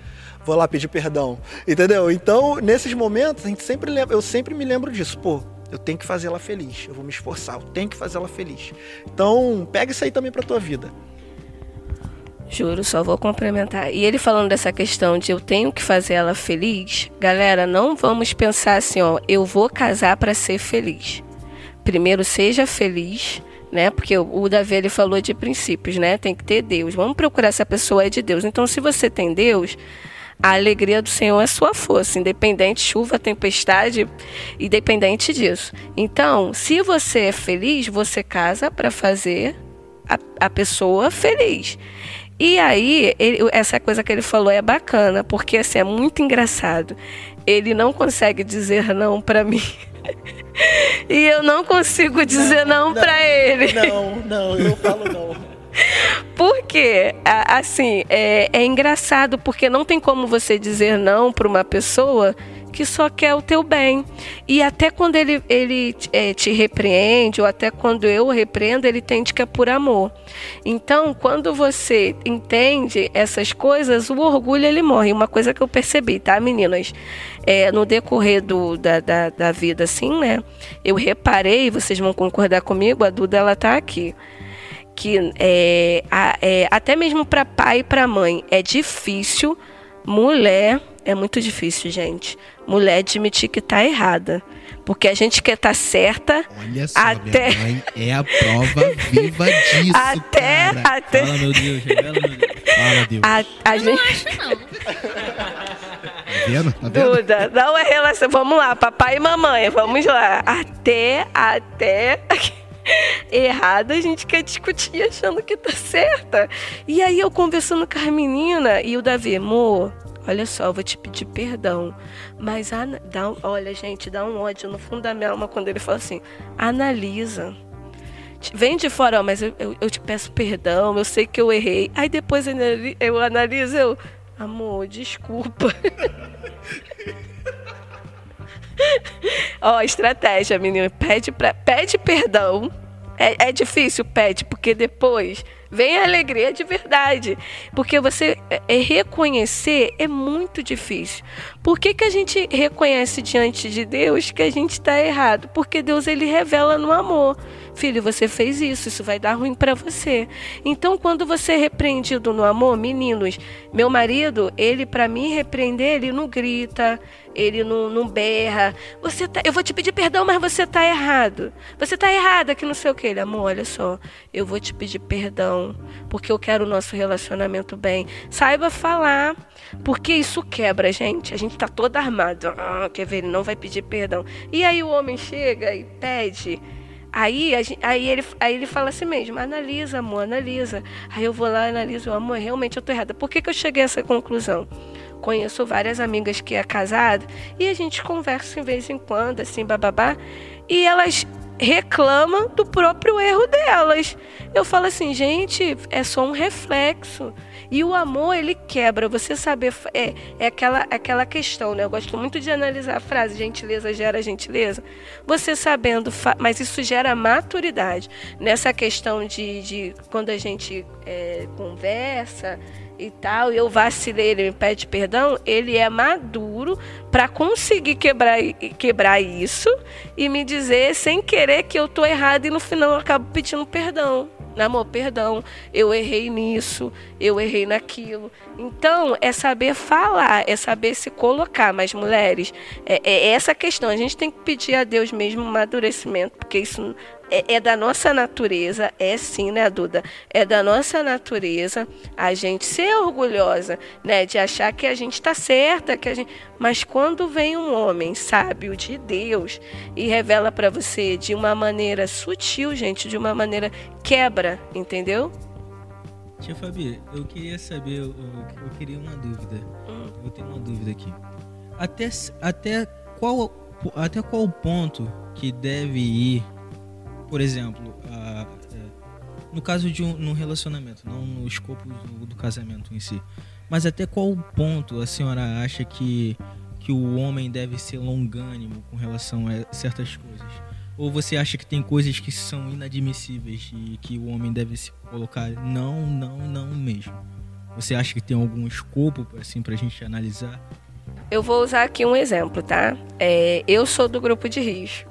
vou lá pedir perdão. Entendeu? Então, nesses momentos, a gente sempre lembra, eu sempre me lembro disso. Pô, eu tenho que fazer ela feliz. Eu vou me esforçar, eu tenho que fazer ela feliz. Então, pega isso aí também pra tua vida. Juro, só vou complementar. E ele falando dessa questão de eu tenho que fazer ela feliz, galera, não vamos pensar assim, ó, eu vou casar para ser feliz. Primeiro seja feliz, né? Porque o Davi ele falou de princípios, né? Tem que ter Deus. Vamos procurar se a pessoa é de Deus. Então, se você tem Deus, a alegria do Senhor é sua força, independente chuva, tempestade, independente disso. Então, se você é feliz, você casa para fazer a, a pessoa feliz. E aí, ele, essa coisa que ele falou é bacana, porque assim, é muito engraçado. Ele não consegue dizer não para [LAUGHS] mim. E eu não consigo dizer não, não, não para ele. Não, não, eu falo não. [LAUGHS] Porque, assim, é, é engraçado, porque não tem como você dizer não para uma pessoa que só quer o teu bem. E até quando ele, ele é, te repreende, ou até quando eu o repreendo, ele entende que é por amor. Então, quando você entende essas coisas, o orgulho ele morre. Uma coisa que eu percebi, tá, meninas? É, no decorrer do, da, da, da vida, assim, né? Eu reparei, vocês vão concordar comigo, a Duda, ela tá aqui que é, é, até mesmo para pai e para mãe é difícil. Mulher é muito difícil, gente. Mulher admitir que tá errada. Porque a gente quer estar tá certa. Olha só, até... minha mãe é a prova viva disso. [LAUGHS] Até. Cara. até... Fala, meu Deus, revela, meu Deus. [LAUGHS] Fala, Deus. A, a Eu gente... não acho, não. Tá vendo? Tá vendo? Duda, não é relação. Vamos lá, papai e mamãe, vamos lá. Até, até. [LAUGHS] errada, a gente quer discutir achando que tá certa. E aí eu conversando com a menina e o Davi, amor, olha só, eu vou te pedir perdão. Mas dá, olha, gente, dá um ódio no fundo da minha alma quando ele fala assim: analisa. Vem de fora, ó, mas eu, eu, eu, te peço perdão, eu sei que eu errei. Aí depois eu analiso, eu, amor, desculpa. Ó, estratégia, menino. Pede, pra, pede perdão. É, é difícil, pede, porque depois vem a alegria de verdade. Porque você é, é, reconhecer é muito difícil. Por que, que a gente reconhece diante de Deus que a gente está errado? Porque Deus ele revela no amor. Filho, você fez isso, isso vai dar ruim para você. Então, quando você é repreendido no amor, meninos, meu marido, ele para mim repreender, ele não grita, ele não, não berra. Você tá, eu vou te pedir perdão, mas você tá errado. Você tá errada que não sei o que. Ele, amor, olha só, eu vou te pedir perdão, porque eu quero o nosso relacionamento bem. Saiba falar, porque isso quebra, gente. A gente tá todo armado. Ah, quer ver? Ele não vai pedir perdão. E aí o homem chega e pede. Aí, aí, ele, aí ele fala assim mesmo, analisa, amor, analisa. Aí eu vou lá, analiso, amor, realmente eu tô errada. Por que, que eu cheguei a essa conclusão? Conheço várias amigas que é casada e a gente conversa em vez em quando, assim, bababá. E elas reclamam do próprio erro delas. Eu falo assim, gente, é só um reflexo. E o amor, ele quebra. Você saber. É, é aquela, aquela questão, né? Eu gosto muito de analisar a frase: gentileza gera gentileza. Você sabendo. Mas isso gera maturidade. Nessa questão de, de quando a gente é, conversa e tal, e eu vacilei, ele me pede perdão, ele é maduro para conseguir quebrar, quebrar isso e me dizer sem querer que eu tô errado e no final eu acabo pedindo perdão. Amor, perdão, eu errei nisso, eu errei naquilo. Então, é saber falar, é saber se colocar. Mas, mulheres, é, é essa questão. A gente tem que pedir a Deus mesmo um amadurecimento, porque isso é, é, da nossa natureza, é sim, né, Duda? É da nossa natureza a gente ser orgulhosa, né, de achar que a gente está certa, que a gente. Mas quando vem um homem sábio de Deus e revela para você de uma maneira sutil, gente, de uma maneira quebra, entendeu? Tia Fabi, eu queria saber, eu, eu queria uma dúvida. Hum. Eu tenho uma dúvida aqui. Até, até qual até qual ponto que deve ir por exemplo, a, é, no caso de um, relacionamento, não no escopo do, do, casamento em si, mas até qual ponto a senhora acha que, que o homem deve ser longânimo com relação a certas coisas? Ou você acha que tem coisas que são inadmissíveis e que o homem deve se colocar não, não, não mesmo? Você acha que tem algum escopo assim pra gente analisar? Eu vou usar aqui um exemplo, tá? É, eu sou do grupo de risco.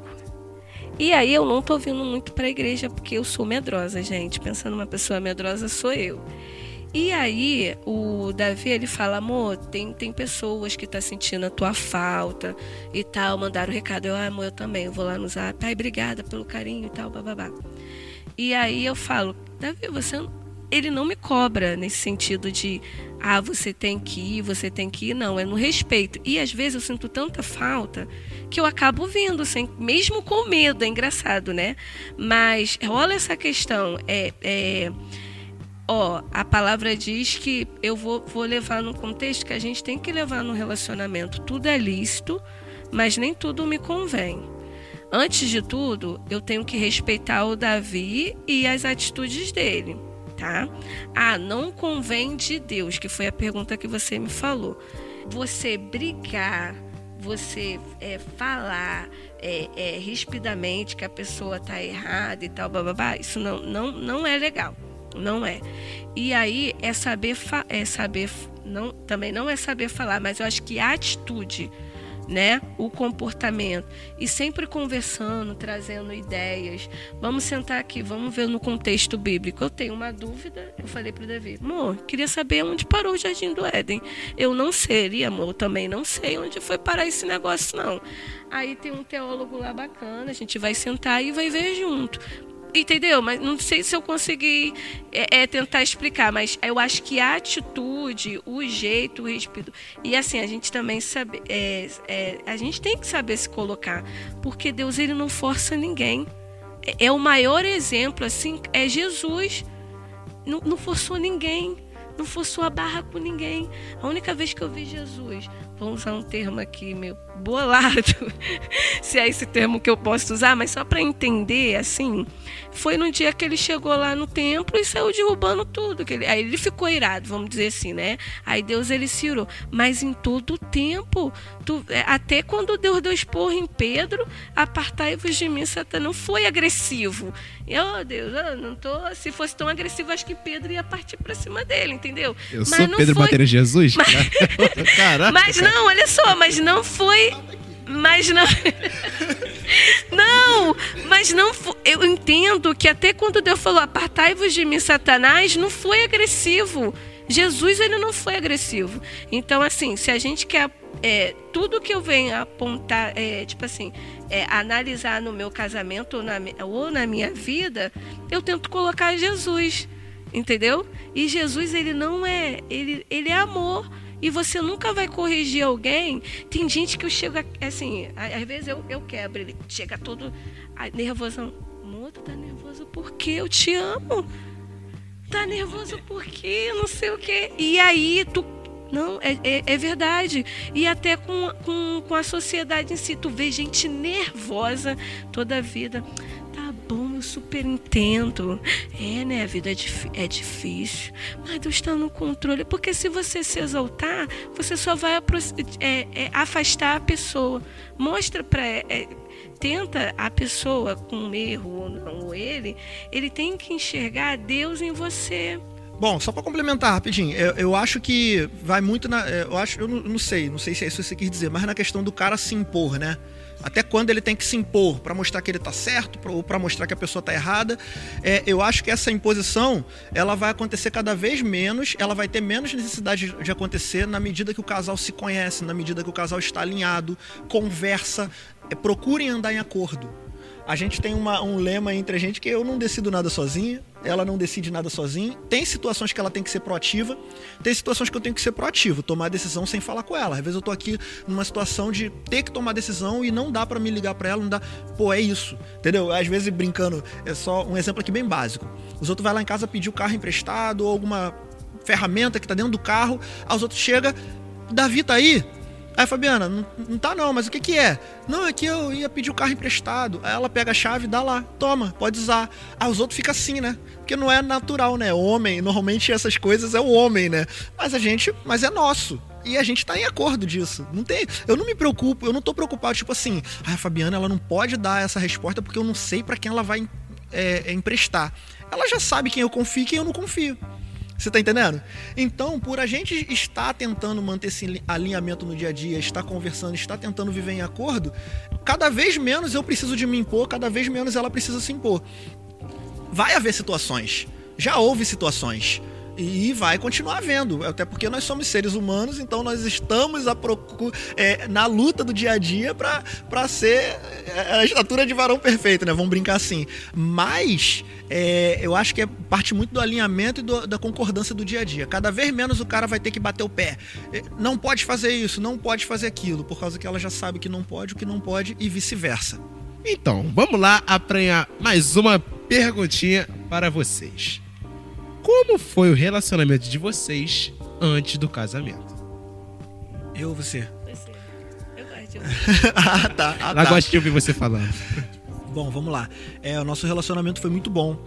E aí eu não tô vindo muito para a igreja porque eu sou medrosa, gente. Pensando uma pessoa medrosa sou eu. E aí o Davi ele fala, amor, tem, tem pessoas que tá sentindo a tua falta e tal, mandaram o recado, eu, ah, amor, eu também, eu vou lá no zap, ai, obrigada pelo carinho e tal, bababá. E aí eu falo, Davi, você ele não me cobra nesse sentido de ah, você tem que ir, você tem que ir, não, é no respeito. E às vezes eu sinto tanta falta que eu acabo vindo, sem, mesmo com medo, é engraçado, né? Mas rola essa questão, é, é ó, a palavra diz que eu vou, vou levar no contexto que a gente tem que levar no relacionamento. Tudo é lícito, mas nem tudo me convém. Antes de tudo, eu tenho que respeitar o Davi e as atitudes dele tá? Ah, não convém de Deus, que foi a pergunta que você me falou. Você brigar, você é, falar é, é, rispidamente que a pessoa está errada e tal, bababá, isso não, não, não é legal. Não é. E aí é saber, é saber não, também não é saber falar, mas eu acho que a atitude né, o comportamento e sempre conversando, trazendo ideias. Vamos sentar aqui, vamos ver no contexto bíblico. Eu tenho uma dúvida, eu falei para o Davi, amor, queria saber onde parou o Jardim do Éden. Eu não sei, amor, também não sei onde foi parar esse negócio não. Aí tem um teólogo lá bacana, a gente vai sentar e vai ver junto. Entendeu? Mas não sei se eu consegui é, é, tentar explicar, mas eu acho que a atitude, o jeito, o respeito. E assim, a gente também sabe. É, é, a gente tem que saber se colocar. Porque Deus ele não força ninguém. É, é o maior exemplo, assim, é Jesus. Não, não forçou ninguém. Não forçou a barra com ninguém. A única vez que eu vi Jesus, vou usar um termo aqui meu bolado, [LAUGHS] se é esse termo que eu posso usar, mas só para entender, assim, foi no dia que ele chegou lá no templo e saiu derrubando tudo. Que ele, aí ele ficou irado, vamos dizer assim, né? Aí Deus ele se irou. Mas em todo o tempo, tu, é, até quando Deus deu esporro em Pedro, apartai-vos de mim, Satanás não foi agressivo. E, oh Deus, eu não tô. Se fosse tão agressivo, acho que Pedro ia partir para cima dele, entendeu? Eu mas sou Pedro foi... batendo Jesus? [LAUGHS] Mas... Caraca. mas não, olha só, mas não foi mas não. não, mas não. Eu entendo que até quando Deus falou, apartai-vos de mim, Satanás, não foi agressivo. Jesus ele não foi agressivo. Então, assim, se a gente quer é, tudo que eu venho apontar, é, tipo assim, é, analisar no meu casamento ou na, ou na minha vida, eu tento colocar Jesus, entendeu? E Jesus ele não é, ele, ele é amor. E você nunca vai corrigir alguém. Tem gente que eu chego, assim, às vezes eu, eu quebro, ele chega todo nervoso. Amor, tu tá nervoso porque eu te amo. Tá nervoso porque não sei o quê. E aí tu não, é, é, é, verdade. E até com, com, com a sociedade em si, tu vê gente nervosa toda a vida bom, eu super entendo. É, né? A vida é, é difícil. Mas Deus está no controle. Porque se você se exaltar, você só vai é, é, afastar a pessoa. Mostra para. É, tenta a pessoa com um erro ou não, ou ele, ele tem que enxergar Deus em você. Bom, só para complementar rapidinho, eu, eu, acho que vai muito na. Eu acho, eu não, não, sei, não sei se é isso que você quis dizer, mas na questão do cara se impor, né? Até quando ele tem que se impor para mostrar que ele está certo ou para mostrar que a pessoa está errada. É, eu acho que essa imposição ela vai acontecer cada vez menos, ela vai ter menos necessidade de acontecer na medida que o casal se conhece, na medida que o casal está alinhado, conversa, é, procurem andar em acordo. A gente tem uma, um lema entre a gente que eu não decido nada sozinha, ela não decide nada sozinha. Tem situações que ela tem que ser proativa, tem situações que eu tenho que ser proativo, tomar decisão sem falar com ela. Às vezes eu tô aqui numa situação de ter que tomar decisão e não dá para me ligar para ela, não dá. Pô, é isso, entendeu? Às vezes brincando, é só um exemplo aqui bem básico. Os outros vai lá em casa pedir o carro emprestado ou alguma ferramenta que tá dentro do carro, aí os outros chega, Davi tá aí? Aí, Fabiana, não, não tá não, mas o que que é? Não, é que eu ia pedir o carro emprestado. Aí ela pega a chave e dá lá, toma, pode usar. Aí os outros ficam assim, né? Porque não é natural, né? Homem, normalmente essas coisas é o homem, né? Mas a gente, mas é nosso. E a gente tá em acordo disso. Não tem, eu não me preocupo, eu não tô preocupado, tipo assim, ah, a Fabiana, ela não pode dar essa resposta porque eu não sei para quem ela vai é, é, emprestar. Ela já sabe quem eu confio e quem eu não confio. Você tá entendendo? Então, por a gente estar tentando manter esse alinhamento no dia a dia, estar conversando, estar tentando viver em acordo, cada vez menos eu preciso de me impor, cada vez menos ela precisa se impor. Vai haver situações. Já houve situações e vai continuar havendo, até porque nós somos seres humanos, então nós estamos é, na luta do dia a dia para ser é, a estatura de varão perfeito, né? Vamos brincar assim. Mas é, eu acho que é parte muito do alinhamento e do, da concordância do dia a dia. Cada vez menos o cara vai ter que bater o pé. É, não pode fazer isso, não pode fazer aquilo, por causa que ela já sabe que não pode, o que não pode e vice-versa. Então, vamos lá aprenhar mais uma perguntinha para vocês. Como foi o relacionamento de vocês antes do casamento? Eu ou você? Você. Eu gosto de [LAUGHS] ouvir. ah, tá. Ah, Ela tá. gosta de ouvir você falando. Bom, vamos lá. É, o nosso relacionamento foi muito bom.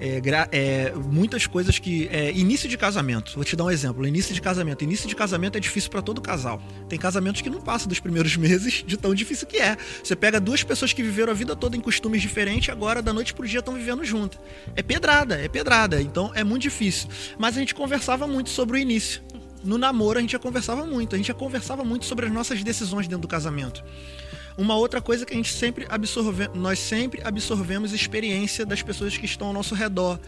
É, é, muitas coisas que. É, início de casamento, vou te dar um exemplo. Início de casamento. Início de casamento é difícil para todo casal. Tem casamentos que não passam dos primeiros [LAUGHS] meses de tão difícil que é. Você pega duas pessoas que viveram a vida toda em costumes diferentes, agora da noite pro dia estão vivendo junto. É pedrada, é pedrada. Então é muito difícil. Mas a gente conversava muito sobre o início. No namoro a gente já conversava muito. A gente já conversava muito sobre as nossas decisões dentro do casamento. Uma outra coisa que a gente sempre absorve, nós sempre absorvemos experiência das pessoas que estão ao nosso redor.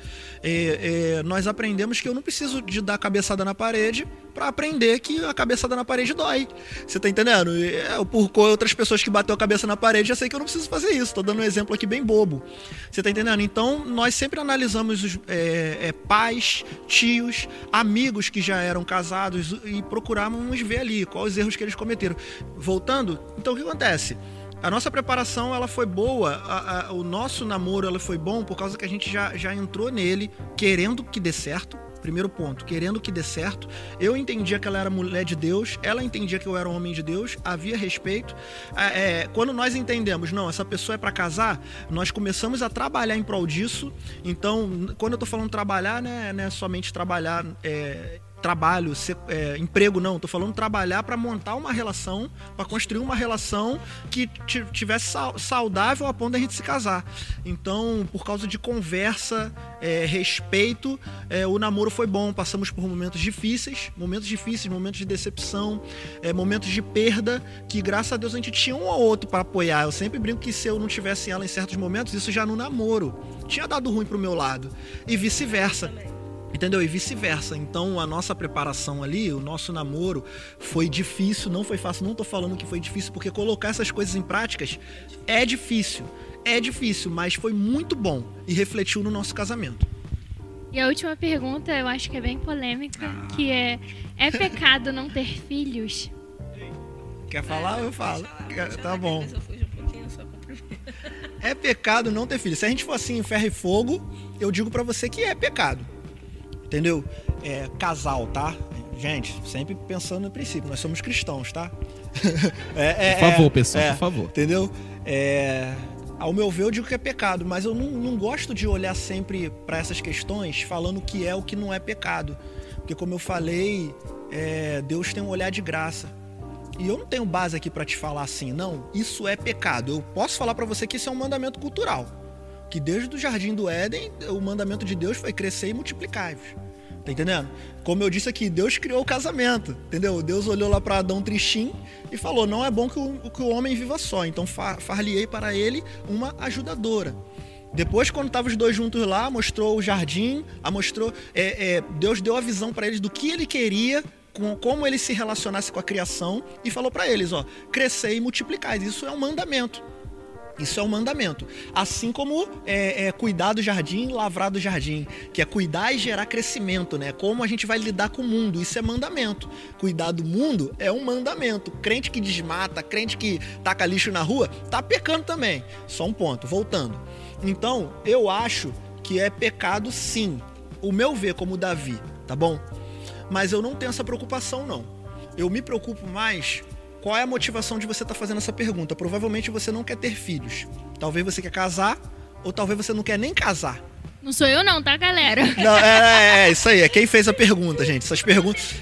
É, é, nós aprendemos que eu não preciso de dar cabeçada na parede para aprender que a cabeçada na parede dói. Você tá entendendo? É, por outras pessoas que bateu a cabeça na parede, já sei que eu não preciso fazer isso. Tô dando um exemplo aqui bem bobo. Você tá entendendo? Então, nós sempre analisamos os é, é, pais, tios, amigos que já eram casados e procurávamos ver ali quais os erros que eles cometeram. Voltando, então o que acontece? a nossa preparação ela foi boa, a, a, o nosso namoro ela foi bom por causa que a gente já, já entrou nele querendo que dê certo. Primeiro ponto, querendo que dê certo. Eu entendia que ela era mulher de Deus, ela entendia que eu era homem de Deus, havia respeito. É, é, quando nós entendemos, não, essa pessoa é para casar, nós começamos a trabalhar em prol disso. Então, quando eu tô falando trabalhar, né, não é somente trabalhar. É, trabalho, ser, é, emprego não, tô falando trabalhar para montar uma relação, para construir uma relação que tivesse saudável a ponto da gente se casar. Então, por causa de conversa, é, respeito, é, o namoro foi bom. Passamos por momentos difíceis, momentos difíceis, momentos de decepção, é, momentos de perda, que graças a Deus a gente tinha um ou outro para apoiar. Eu sempre brinco que se eu não tivesse ela em certos momentos, isso já no namoro tinha dado ruim pro meu lado e vice-versa. Entendeu? E vice-versa. Então a nossa preparação ali, o nosso namoro foi difícil, não foi fácil. Não tô falando que foi difícil, porque colocar essas coisas em práticas é difícil. É difícil, mas foi muito bom e refletiu no nosso casamento. E a última pergunta, eu acho que é bem polêmica, Ah. que é: é pecado não ter filhos? Quer falar? Eu falo. Quer- Tá bom. Um. É pecado não ter filho. Se a gente for assim em ferro e fogo, eu digo pra você que é pecado. Entendeu? É casal, tá? Gente, sempre pensando no princípio, nós somos cristãos, tá? [LAUGHS] É, é, Por favor, é, pessoal, é, por favor. Entendeu? É, ao meu ver, eu digo que é pecado, mas eu não, não gosto de olhar sempre pra essas questões falando o que é o que não é pecado. Porque, como eu falei, Deus tem um olhar de graça. E eu não tenho base aqui pra te falar assim, não, isso é pecado. Eu posso falar pra você que isso é um mandamento cultural. Que desde o jardim do Éden, o mandamento de Deus foi crescer e multiplicar-vos. Tá entendendo? Como eu disse aqui, Deus criou o casamento, entendeu? Deus olhou lá para Adão tristinho e falou: não é bom que o, que o homem viva só, então fa- far-lhe-ei para ele uma ajudadora. Depois, quando estavam os dois juntos lá, mostrou o jardim, a mostrou. é, é, Deus deu a visão para eles do que ele queria, com, como ele se relacionasse com a criação, e falou para eles: ó, crescer e multiplicar. Isso é um mandamento. Isso é um mandamento. Assim como é, é, cuidar do jardim, lavrar do jardim, que é cuidar e gerar crescimento, né? Como a gente vai lidar com o mundo, isso é mandamento. Cuidar do mundo é um mandamento. Crente que desmata, crente que taca lixo na rua, tá pecando também. Só um ponto, voltando. Então, eu acho que é pecado sim. O meu ver como Davi, tá bom? Mas eu não tenho essa preocupação, não. Eu me preocupo mais qual é a motivação de você estar fazendo essa pergunta? Provavelmente você não quer ter filhos. Talvez você quer casar, ou talvez você não quer nem casar. Não sou eu, não, tá, galera? Não, é, é, é isso aí. É quem fez a pergunta, gente. Essas perguntas.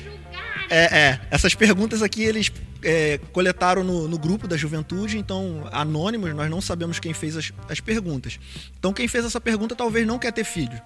É, é. Essas perguntas aqui eles é, coletaram no, no grupo da juventude, então, anônimos, nós não sabemos quem fez as, as perguntas. Então, quem fez essa pergunta talvez não quer ter filho.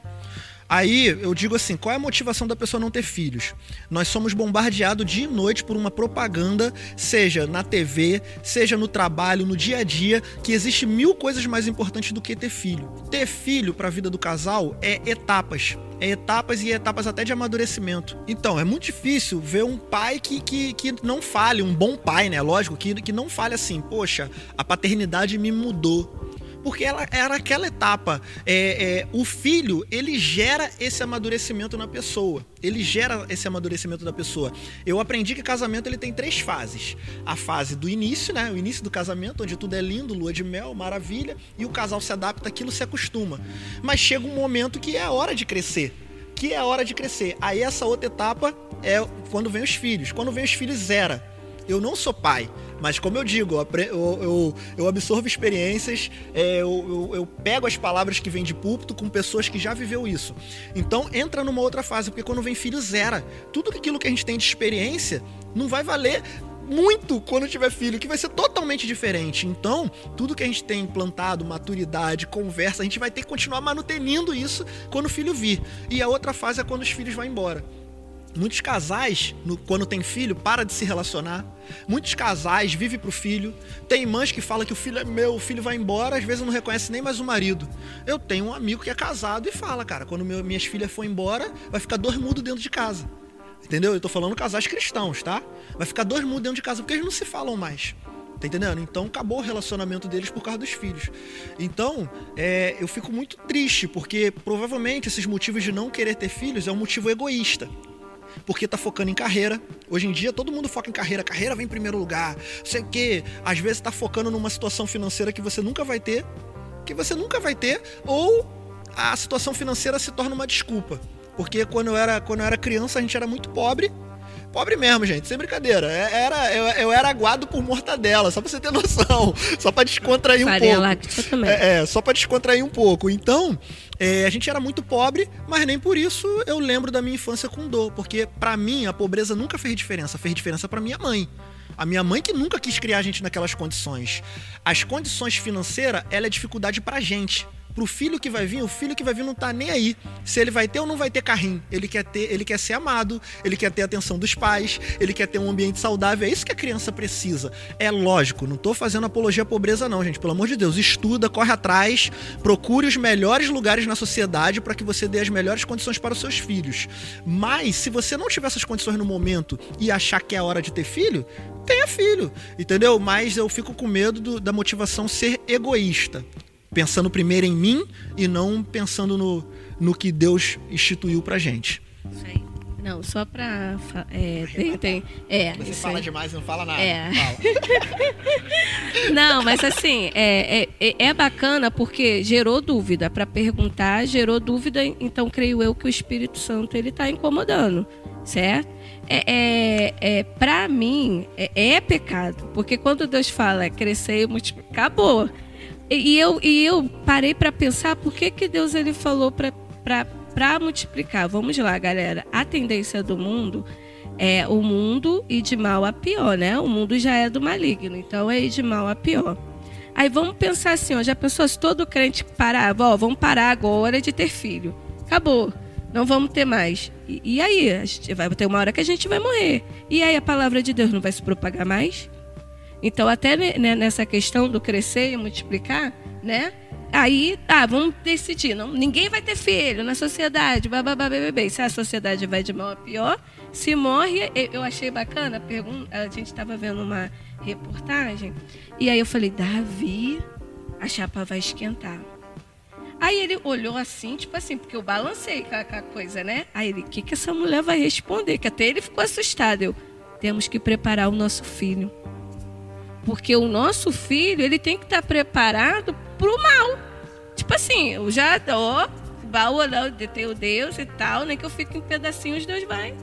Aí eu digo assim: qual é a motivação da pessoa não ter filhos? Nós somos bombardeados dia e noite por uma propaganda, seja na TV, seja no trabalho, no dia a dia, que existe mil coisas mais importantes do que ter filho. Ter filho para a vida do casal é etapas. É etapas e etapas até de amadurecimento. Então, é muito difícil ver um pai que, que, que não fale, um bom pai, né? Lógico, que, que não fale assim, poxa, a paternidade me mudou porque ela era aquela etapa. É, é, o filho, ele gera esse amadurecimento na pessoa. Ele gera esse amadurecimento da pessoa. Eu aprendi que casamento ele tem três fases. A fase do início, né? O início do casamento, onde tudo é lindo, lua de mel, maravilha, e o casal se adapta, aquilo se acostuma. Mas chega um momento que é a hora de crescer. Que é a hora de crescer. Aí essa outra etapa é quando vem os filhos. Quando vem os filhos, zera. Eu não sou pai, mas como eu digo, eu, eu, eu absorvo experiências, é, eu, eu, eu pego as palavras que vêm de púlpito com pessoas que já viveu isso. Então entra numa outra fase, porque quando vem filho, zera. Tudo aquilo que a gente tem de experiência não vai valer muito quando tiver filho, que vai ser totalmente diferente. Então, tudo que a gente tem implantado, maturidade, conversa, a gente vai ter que continuar manutenindo isso quando o filho vir. E a outra fase é quando os filhos vão embora. Muitos casais, no- quando tem filho, para de se relacionar. Muitos casais vivem pro filho. Tem mães que falam que o filho é meu, o filho vai embora, às vezes não reconhece nem mais o marido. Eu tenho um amigo que é casado e fala, cara, quando meu- minhas filhas for embora, vai ficar dois mudos dentro de casa. Entendeu? Eu tô falando casais cristãos, tá? Vai ficar dois mudos dentro de casa porque eles não se falam mais. Tá entendendo? Então acabou o relacionamento deles por causa dos filhos. Então, é, eu fico muito triste, porque provavelmente esses motivos de não querer ter filhos é um motivo egoísta porque tá focando em carreira. Hoje em dia todo mundo foca em carreira, carreira vem em primeiro lugar. Sei o quê. Às vezes tá focando numa situação financeira que você nunca vai ter, que você nunca vai ter, ou a situação financeira se torna uma desculpa. Porque quando eu era, quando eu era criança, a gente era muito pobre. Pobre mesmo, gente, sem brincadeira. É- Era, eu, eu era aguado por mortadela, só pra você ter [LAUGHS] noção. Só pra descontrair um Farinha pouco. láctea também. É, é, só pra descontrair um pouco. Então, é, a gente era muito pobre, mas nem por isso eu lembro da minha infância com dor. Porque pra mim, a pobreza nunca fez diferença. Fez diferença pra minha mãe. A minha mãe que nunca quis criar a gente naquelas condições. As condições financeiras, ela é dificuldade pra gente. Pro filho que vai vir, o filho que vai vir não tá nem aí. Se ele vai ter ou não vai ter carrinho. Ele quer ter, ele quer ser amado, ele quer ter a atenção dos pais, ele quer ter um ambiente saudável. É isso que a criança precisa. É lógico, não tô fazendo apologia à pobreza não, gente. Pelo amor de Deus, estuda, corre atrás, procure os melhores lugares na sociedade para que você dê as melhores condições para os seus filhos. Mas se você não tiver essas condições no momento e achar que é hora de ter filho, tenha filho, entendeu? Mas eu fico com medo do- da motivação ser egoísta. Pensando primeiro em mim e não pensando no, no que Deus instituiu pra gente. Isso aí. Não, só pra. É, tem, tem, é, Você fala aí. demais e não fala nada. É. Fala. [LAUGHS] Não, mas assim, é, é, é bacana porque gerou dúvida. Para perguntar, gerou dúvida, então creio eu que o Espírito Santo ele está incomodando, certo? É, é, é, para mim, é, é pecado. Porque quando Deus fala crescer e multiplicar, acabou. E, e eu, e eu parei para pensar por que, que Deus ele falou para multiplicar. Vamos lá, galera. A tendência do mundo é o mundo ir de mal a pior, né? O mundo já é do maligno, então é de mal a pior. Aí vamos pensar assim, ó, já pensou se todo crente parava, ó, vamos parar agora de ter filho. Acabou. Não vamos ter mais. E, e aí? Vai ter uma hora que a gente vai morrer. E aí a palavra de Deus não vai se propagar mais? Então, até né, nessa questão do crescer e multiplicar, né? Aí, ah, vamos decidir. Não, ninguém vai ter filho na sociedade. Bababá, bebê. Se a sociedade vai de mal a pior, se morre. eu- achei bacana. A gente estava vendo uma reportagem. E aí eu falei, Davi, a chapa vai esquentar. Aí ele olhou assim, tipo assim, porque eu balancei com a, com a coisa, né? Aí ele, o que, que essa mulher vai responder? Que até ele ficou assustado. Eu, temos que preparar o nosso filho. Porque o nosso filho, ele tem que estar preparado pro mal. Tipo assim, eu já, ó, baú olhar tem o Deus e tal, nem que eu fique em pedacinhos, Deus vai.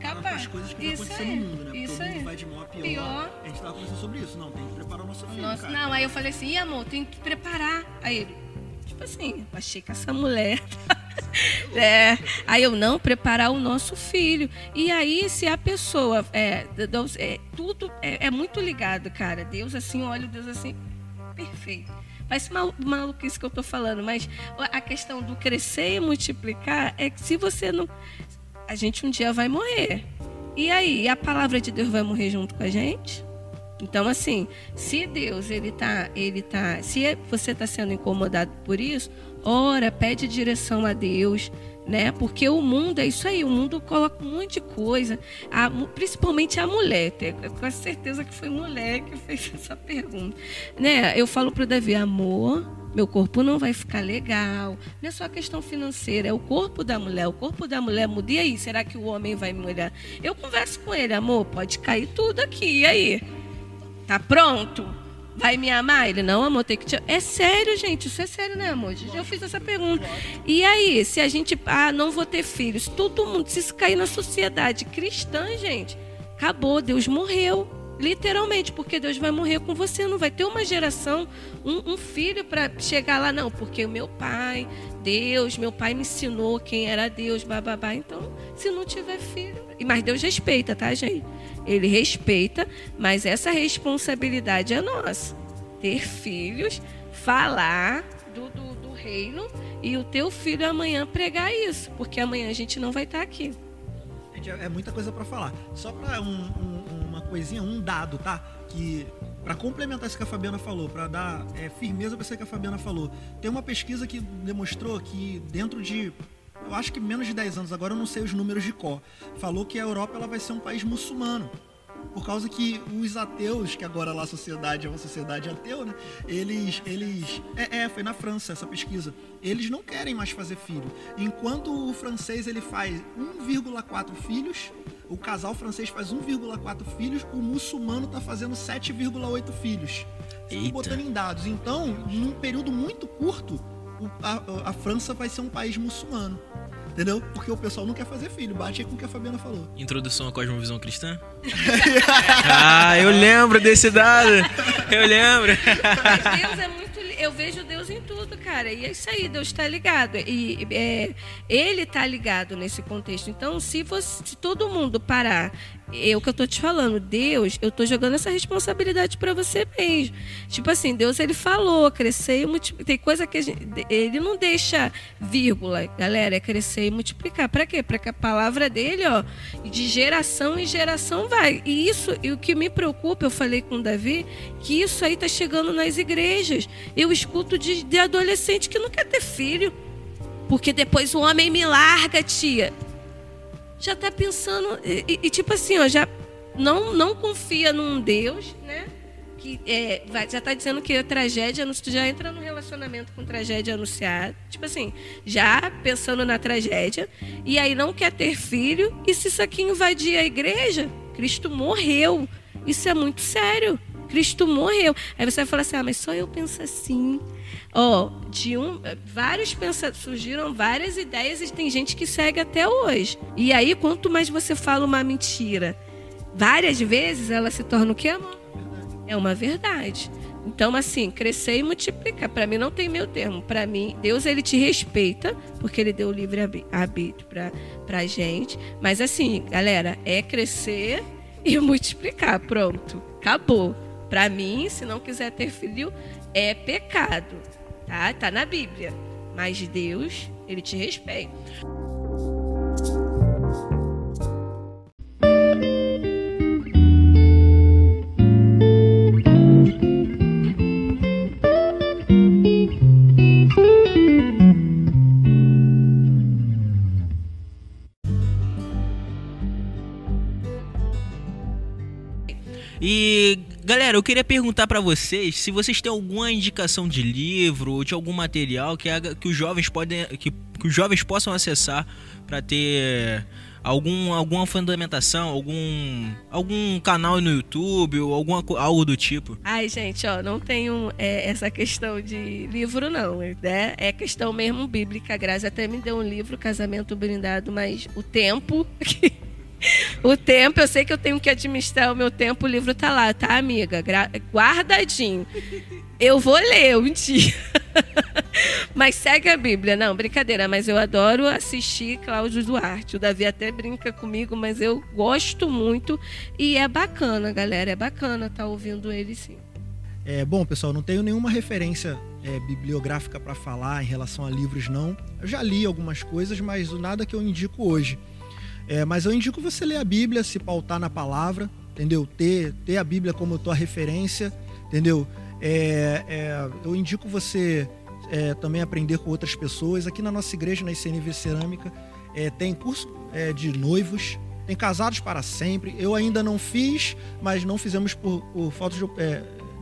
Capaz. as coisas que Isso vai acontecer aí, no mundo, né? isso Porque o mundo aí. vai de mal a pior. Pior. A gente tava conversando sobre isso. Não, tem que preparar o nosso filho, Nossa, cara. não, aí eu falei assim, Ih, amor, tem que preparar. Aí ele, tipo assim, achei que essa mulher. [LAUGHS] [LAUGHS] é. Aí eu não preparar o nosso filho. E aí, se a pessoa. É, é, tudo é, é muito ligado, cara. Deus assim, olha o Deus assim, perfeito. Parece mal, maluquice que eu tô falando, mas a questão do crescer e multiplicar é que se você não. A gente um dia vai morrer. E aí, a palavra de Deus vai morrer junto com a gente? Então, assim, se Deus, ele tá, ele tá, se é- você está sendo incomodado por isso, ora, pede direção a Deus, né? Porque o mundo é isso aí, o mundo coloca um monte de coisa, a- principalmente a mulher, quase certeza que foi mulher que fez [LAUGHS] essa pergunta, né? Eu falo pro Davi, amor, meu corpo não vai ficar legal, não é só questão financeira, é o corpo da mulher, o corpo da mulher muda, e aí, será que o homem vai me olhar? Eu converso com ele, amor, pode cair tudo aqui, e aí? Tá pronto? Vai me amar? Ele, não, amor, tem que te... É sério, gente, isso é sério, né, amor? Eu fiz essa pergunta. E aí, se a gente, ah, não vou ter filhos, todo mundo, se isso cair na sociedade cristã, gente, acabou, Deus morreu. Literalmente, porque Deus vai morrer com você, não vai ter uma geração, um, um filho para chegar lá, não, porque o meu pai, Deus, meu pai me ensinou quem era Deus, bababá. Então, se não tiver filho. Mas Deus respeita, tá, gente? Ele respeita, mas essa responsabilidade é nossa. Ter filhos, falar do, do, do reino e o teu filho amanhã pregar isso, porque amanhã a gente não vai estar aqui. Gente, é é muita coisa pra falar. Só pra um- um- uma coisinha, um dado, tá? Que Pra complementar isso que a Fabiana falou, pra dar é, firmeza pra isso que a Fabiana falou, tem uma pesquisa que demonstrou que dentro de eu acho que menos de 10 anos, agora eu não sei os números de cor, falou que a Europa ela vai ser um país muçulmano. Por causa que os ateus, que agora lá a sociedade é uma sociedade ateu, né? Eles. eles é, é, foi na França essa pesquisa. Eles não querem mais fazer filho. Enquanto o francês ele faz 1,4 filhos, o casal francês faz 1,4 filhos, o muçulmano tá fazendo 7,8 filhos. Eita. botando em dados. Então, num período muito curto, a, a França vai ser um país muçulmano. Entendeu? Porque o pessoal não quer fazer filho. Bate aí com o que a Fabiana falou. Introdução à cosmovisão cristã? [LAUGHS] ah, eu lembro desse dado. Eu lembro. Mas Deus é muito. Eu vejo Deus em tudo, cara. E é isso aí, Deus está ligado. E é, ele está ligado nesse contexto. Então, se, você, se todo mundo parar, é o que eu tô te falando, Deus, eu tô jogando essa responsabilidade para você mesmo. Tipo assim, Deus ele falou, crescer e multiplicar. Tem coisa que gente, ele não deixa vírgula, galera, é crescer e multiplicar. Para quê? Para que a palavra dele, ó, de geração em geração vai. E isso, e o que me preocupa, eu falei com o Davi, que isso aí tá chegando nas igrejas. Eu escuto de, de adolescente que não quer ter filho. Porque depois o homem me larga, tia. Já tá pensando. E, e- tipo assim, ó, já não, não confia num Deus, né? que é, vai, já tá dizendo que a tragédia, já entra no relacionamento com tragédia anunciada, tipo assim, já pensando na tragédia, e aí não quer ter filho, e se isso aqui invadir a igreja, Cristo morreu. Isso é muito sério. Cristo morreu. Aí você vai falar assim: ah, mas só eu penso assim. Ó, oh, de um, vários pensa, surgiram várias ideias e tem gente que segue até hoje. E aí, quanto mais você fala uma mentira, várias vezes ela se torna o que, amor? É uma verdade. Então, assim, crescer e multiplicar. Para mim não tem meu termo. Para mim, Deus ele te respeita, porque ele deu o livre arbítrio para pra gente. Mas assim, galera, é crescer [LAUGHS] e multiplicar. Pronto. Acabou. Para mim, se não quiser ter filho, é pecado. Tá? Tá na Bíblia. Mas Deus, ele te respeita. E galera, eu queria perguntar para vocês se vocês têm alguma indicação de livro ou de algum material que, que os jovens podem que, que os jovens possam acessar para ter algum, alguma fundamentação, algum algum canal no YouTube ou alguma algo do tipo. Ai, gente, ó, não tenho é, essa questão de livro não, né? É questão mesmo bíblica. A Grazi até me deu um livro, Casamento Brindado, mas o tempo [LAUGHS] [LAUGHS] o tempo, eu sei que eu tenho que administrar o meu tempo, o livro tá lá, tá, amiga? Guardadinho. Eu vou ler um dia. [LAUGHS] mas segue a Bíblia. Não, brincadeira, mas eu adoro assistir Cláudio Duarte. O Davi até brinca comigo, mas eu gosto muito. E é bacana, galera. É bacana estar tá ouvindo ele sim. É, bom, pessoal, não tenho nenhuma referência é, bibliográfica para falar em relação a livros, não. Eu já li algumas coisas, mas nada que eu indico hoje. É, mas eu indico você ler a Bíblia, se pautar na palavra, entendeu? Ter, ter a Bíblia como tua referência, entendeu? É, é, eu indico você é, também aprender com outras pessoas. Aqui na nossa igreja, na ICNV Cerâmica, é, tem curso é, de noivos, tem casados para sempre. Eu ainda não fiz, mas não fizemos por, por falta de,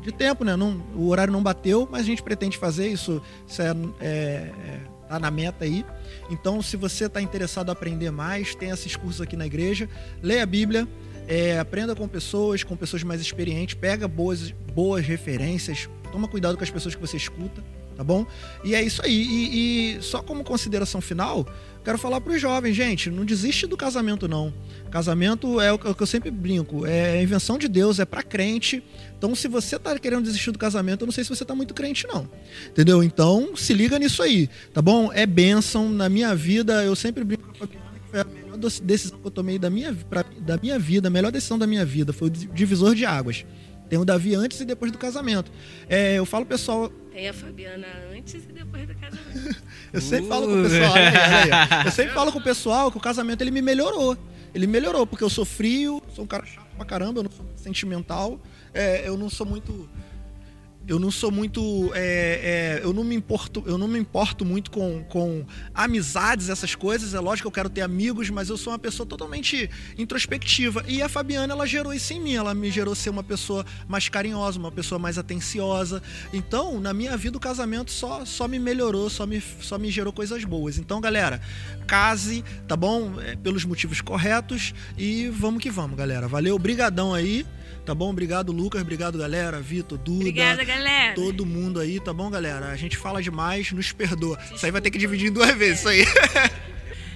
de tempo, né? Não, o horário não bateu, mas a gente pretende fazer isso. Isso é tá na meta aí. Então, se você está interessado em aprender mais, tem esses cursos aqui na igreja. Leia a Bíblia, é, aprenda com pessoas, com pessoas mais experientes, pega boas, boas referências, toma cuidado com as pessoas que você escuta, tá bom? E é isso aí. E, e só como consideração final, quero falar para os jovens, gente, não desiste do casamento não. Casamento é o que eu sempre brinco, é invenção de Deus, é para crente. Então, se você tá querendo desistir do casamento, eu não sei se você tá muito crente, não. Entendeu? Então, se liga nisso aí, tá bom? É bênção. Na minha vida, eu sempre brinco com a Fabiana que foi a melhor decisão que eu tomei da minha, pra, da minha vida, a melhor decisão da minha vida. Foi o divisor de águas. Tem o Davi antes e depois do casamento. É, eu falo pessoal. Tem a Fabiana antes e depois do casamento. [LAUGHS] eu sempre falo com o pessoal. Olha aí, olha aí. Eu sempre falo com o pessoal que o casamento ele me melhorou. Ele melhorou, porque eu sou frio, sou um cara chato pra caramba, eu não sou sentimental é, eu não sou muito eu não sou muito. É, é, eu, não me importo, eu não me importo muito com, com amizades, essas coisas. É lógico que eu quero ter amigos, mas eu sou uma pessoa totalmente introspectiva. E a Fabiana, ela gerou isso em mim. Ela me gerou ser uma pessoa mais carinhosa, uma pessoa mais atenciosa. Então, na minha vida, o casamento só, só me melhorou, só me, só me gerou coisas boas. Então, galera, case, tá bom? É, pelos motivos corretos. E vamos que vamos, galera. Valeu, brigadão aí. Tá bom? Obrigado, Lucas. Obrigado, galera. Vitor, Duda. Obrigada, galera. Todo mundo aí, tá bom, galera? A gente fala demais, nos perdoa. Desculpa. Isso aí vai ter que dividir em duas vezes, isso aí. [LAUGHS]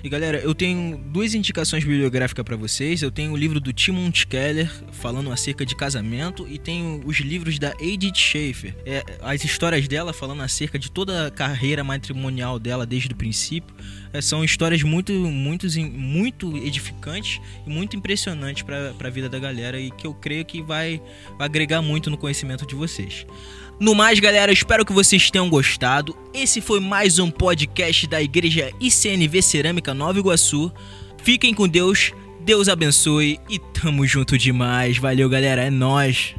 E galera, eu tenho duas indicações bibliográficas para vocês. Eu tenho o livro do Timon Keller falando acerca de casamento e tenho os livros da Edith Schaefer. É, as histórias dela falando acerca de toda a carreira matrimonial dela desde o princípio. É, são histórias muito, muito, muito edificantes e muito impressionantes para a vida da galera e que eu creio que vai, vai agregar muito no conhecimento de vocês. No mais, galera, espero que vocês tenham gostado. Esse foi mais um podcast da Igreja ICNV Cerâmica Nova Iguaçu. Fiquem com Deus, Deus abençoe e tamo junto demais. Valeu, galera, é nós.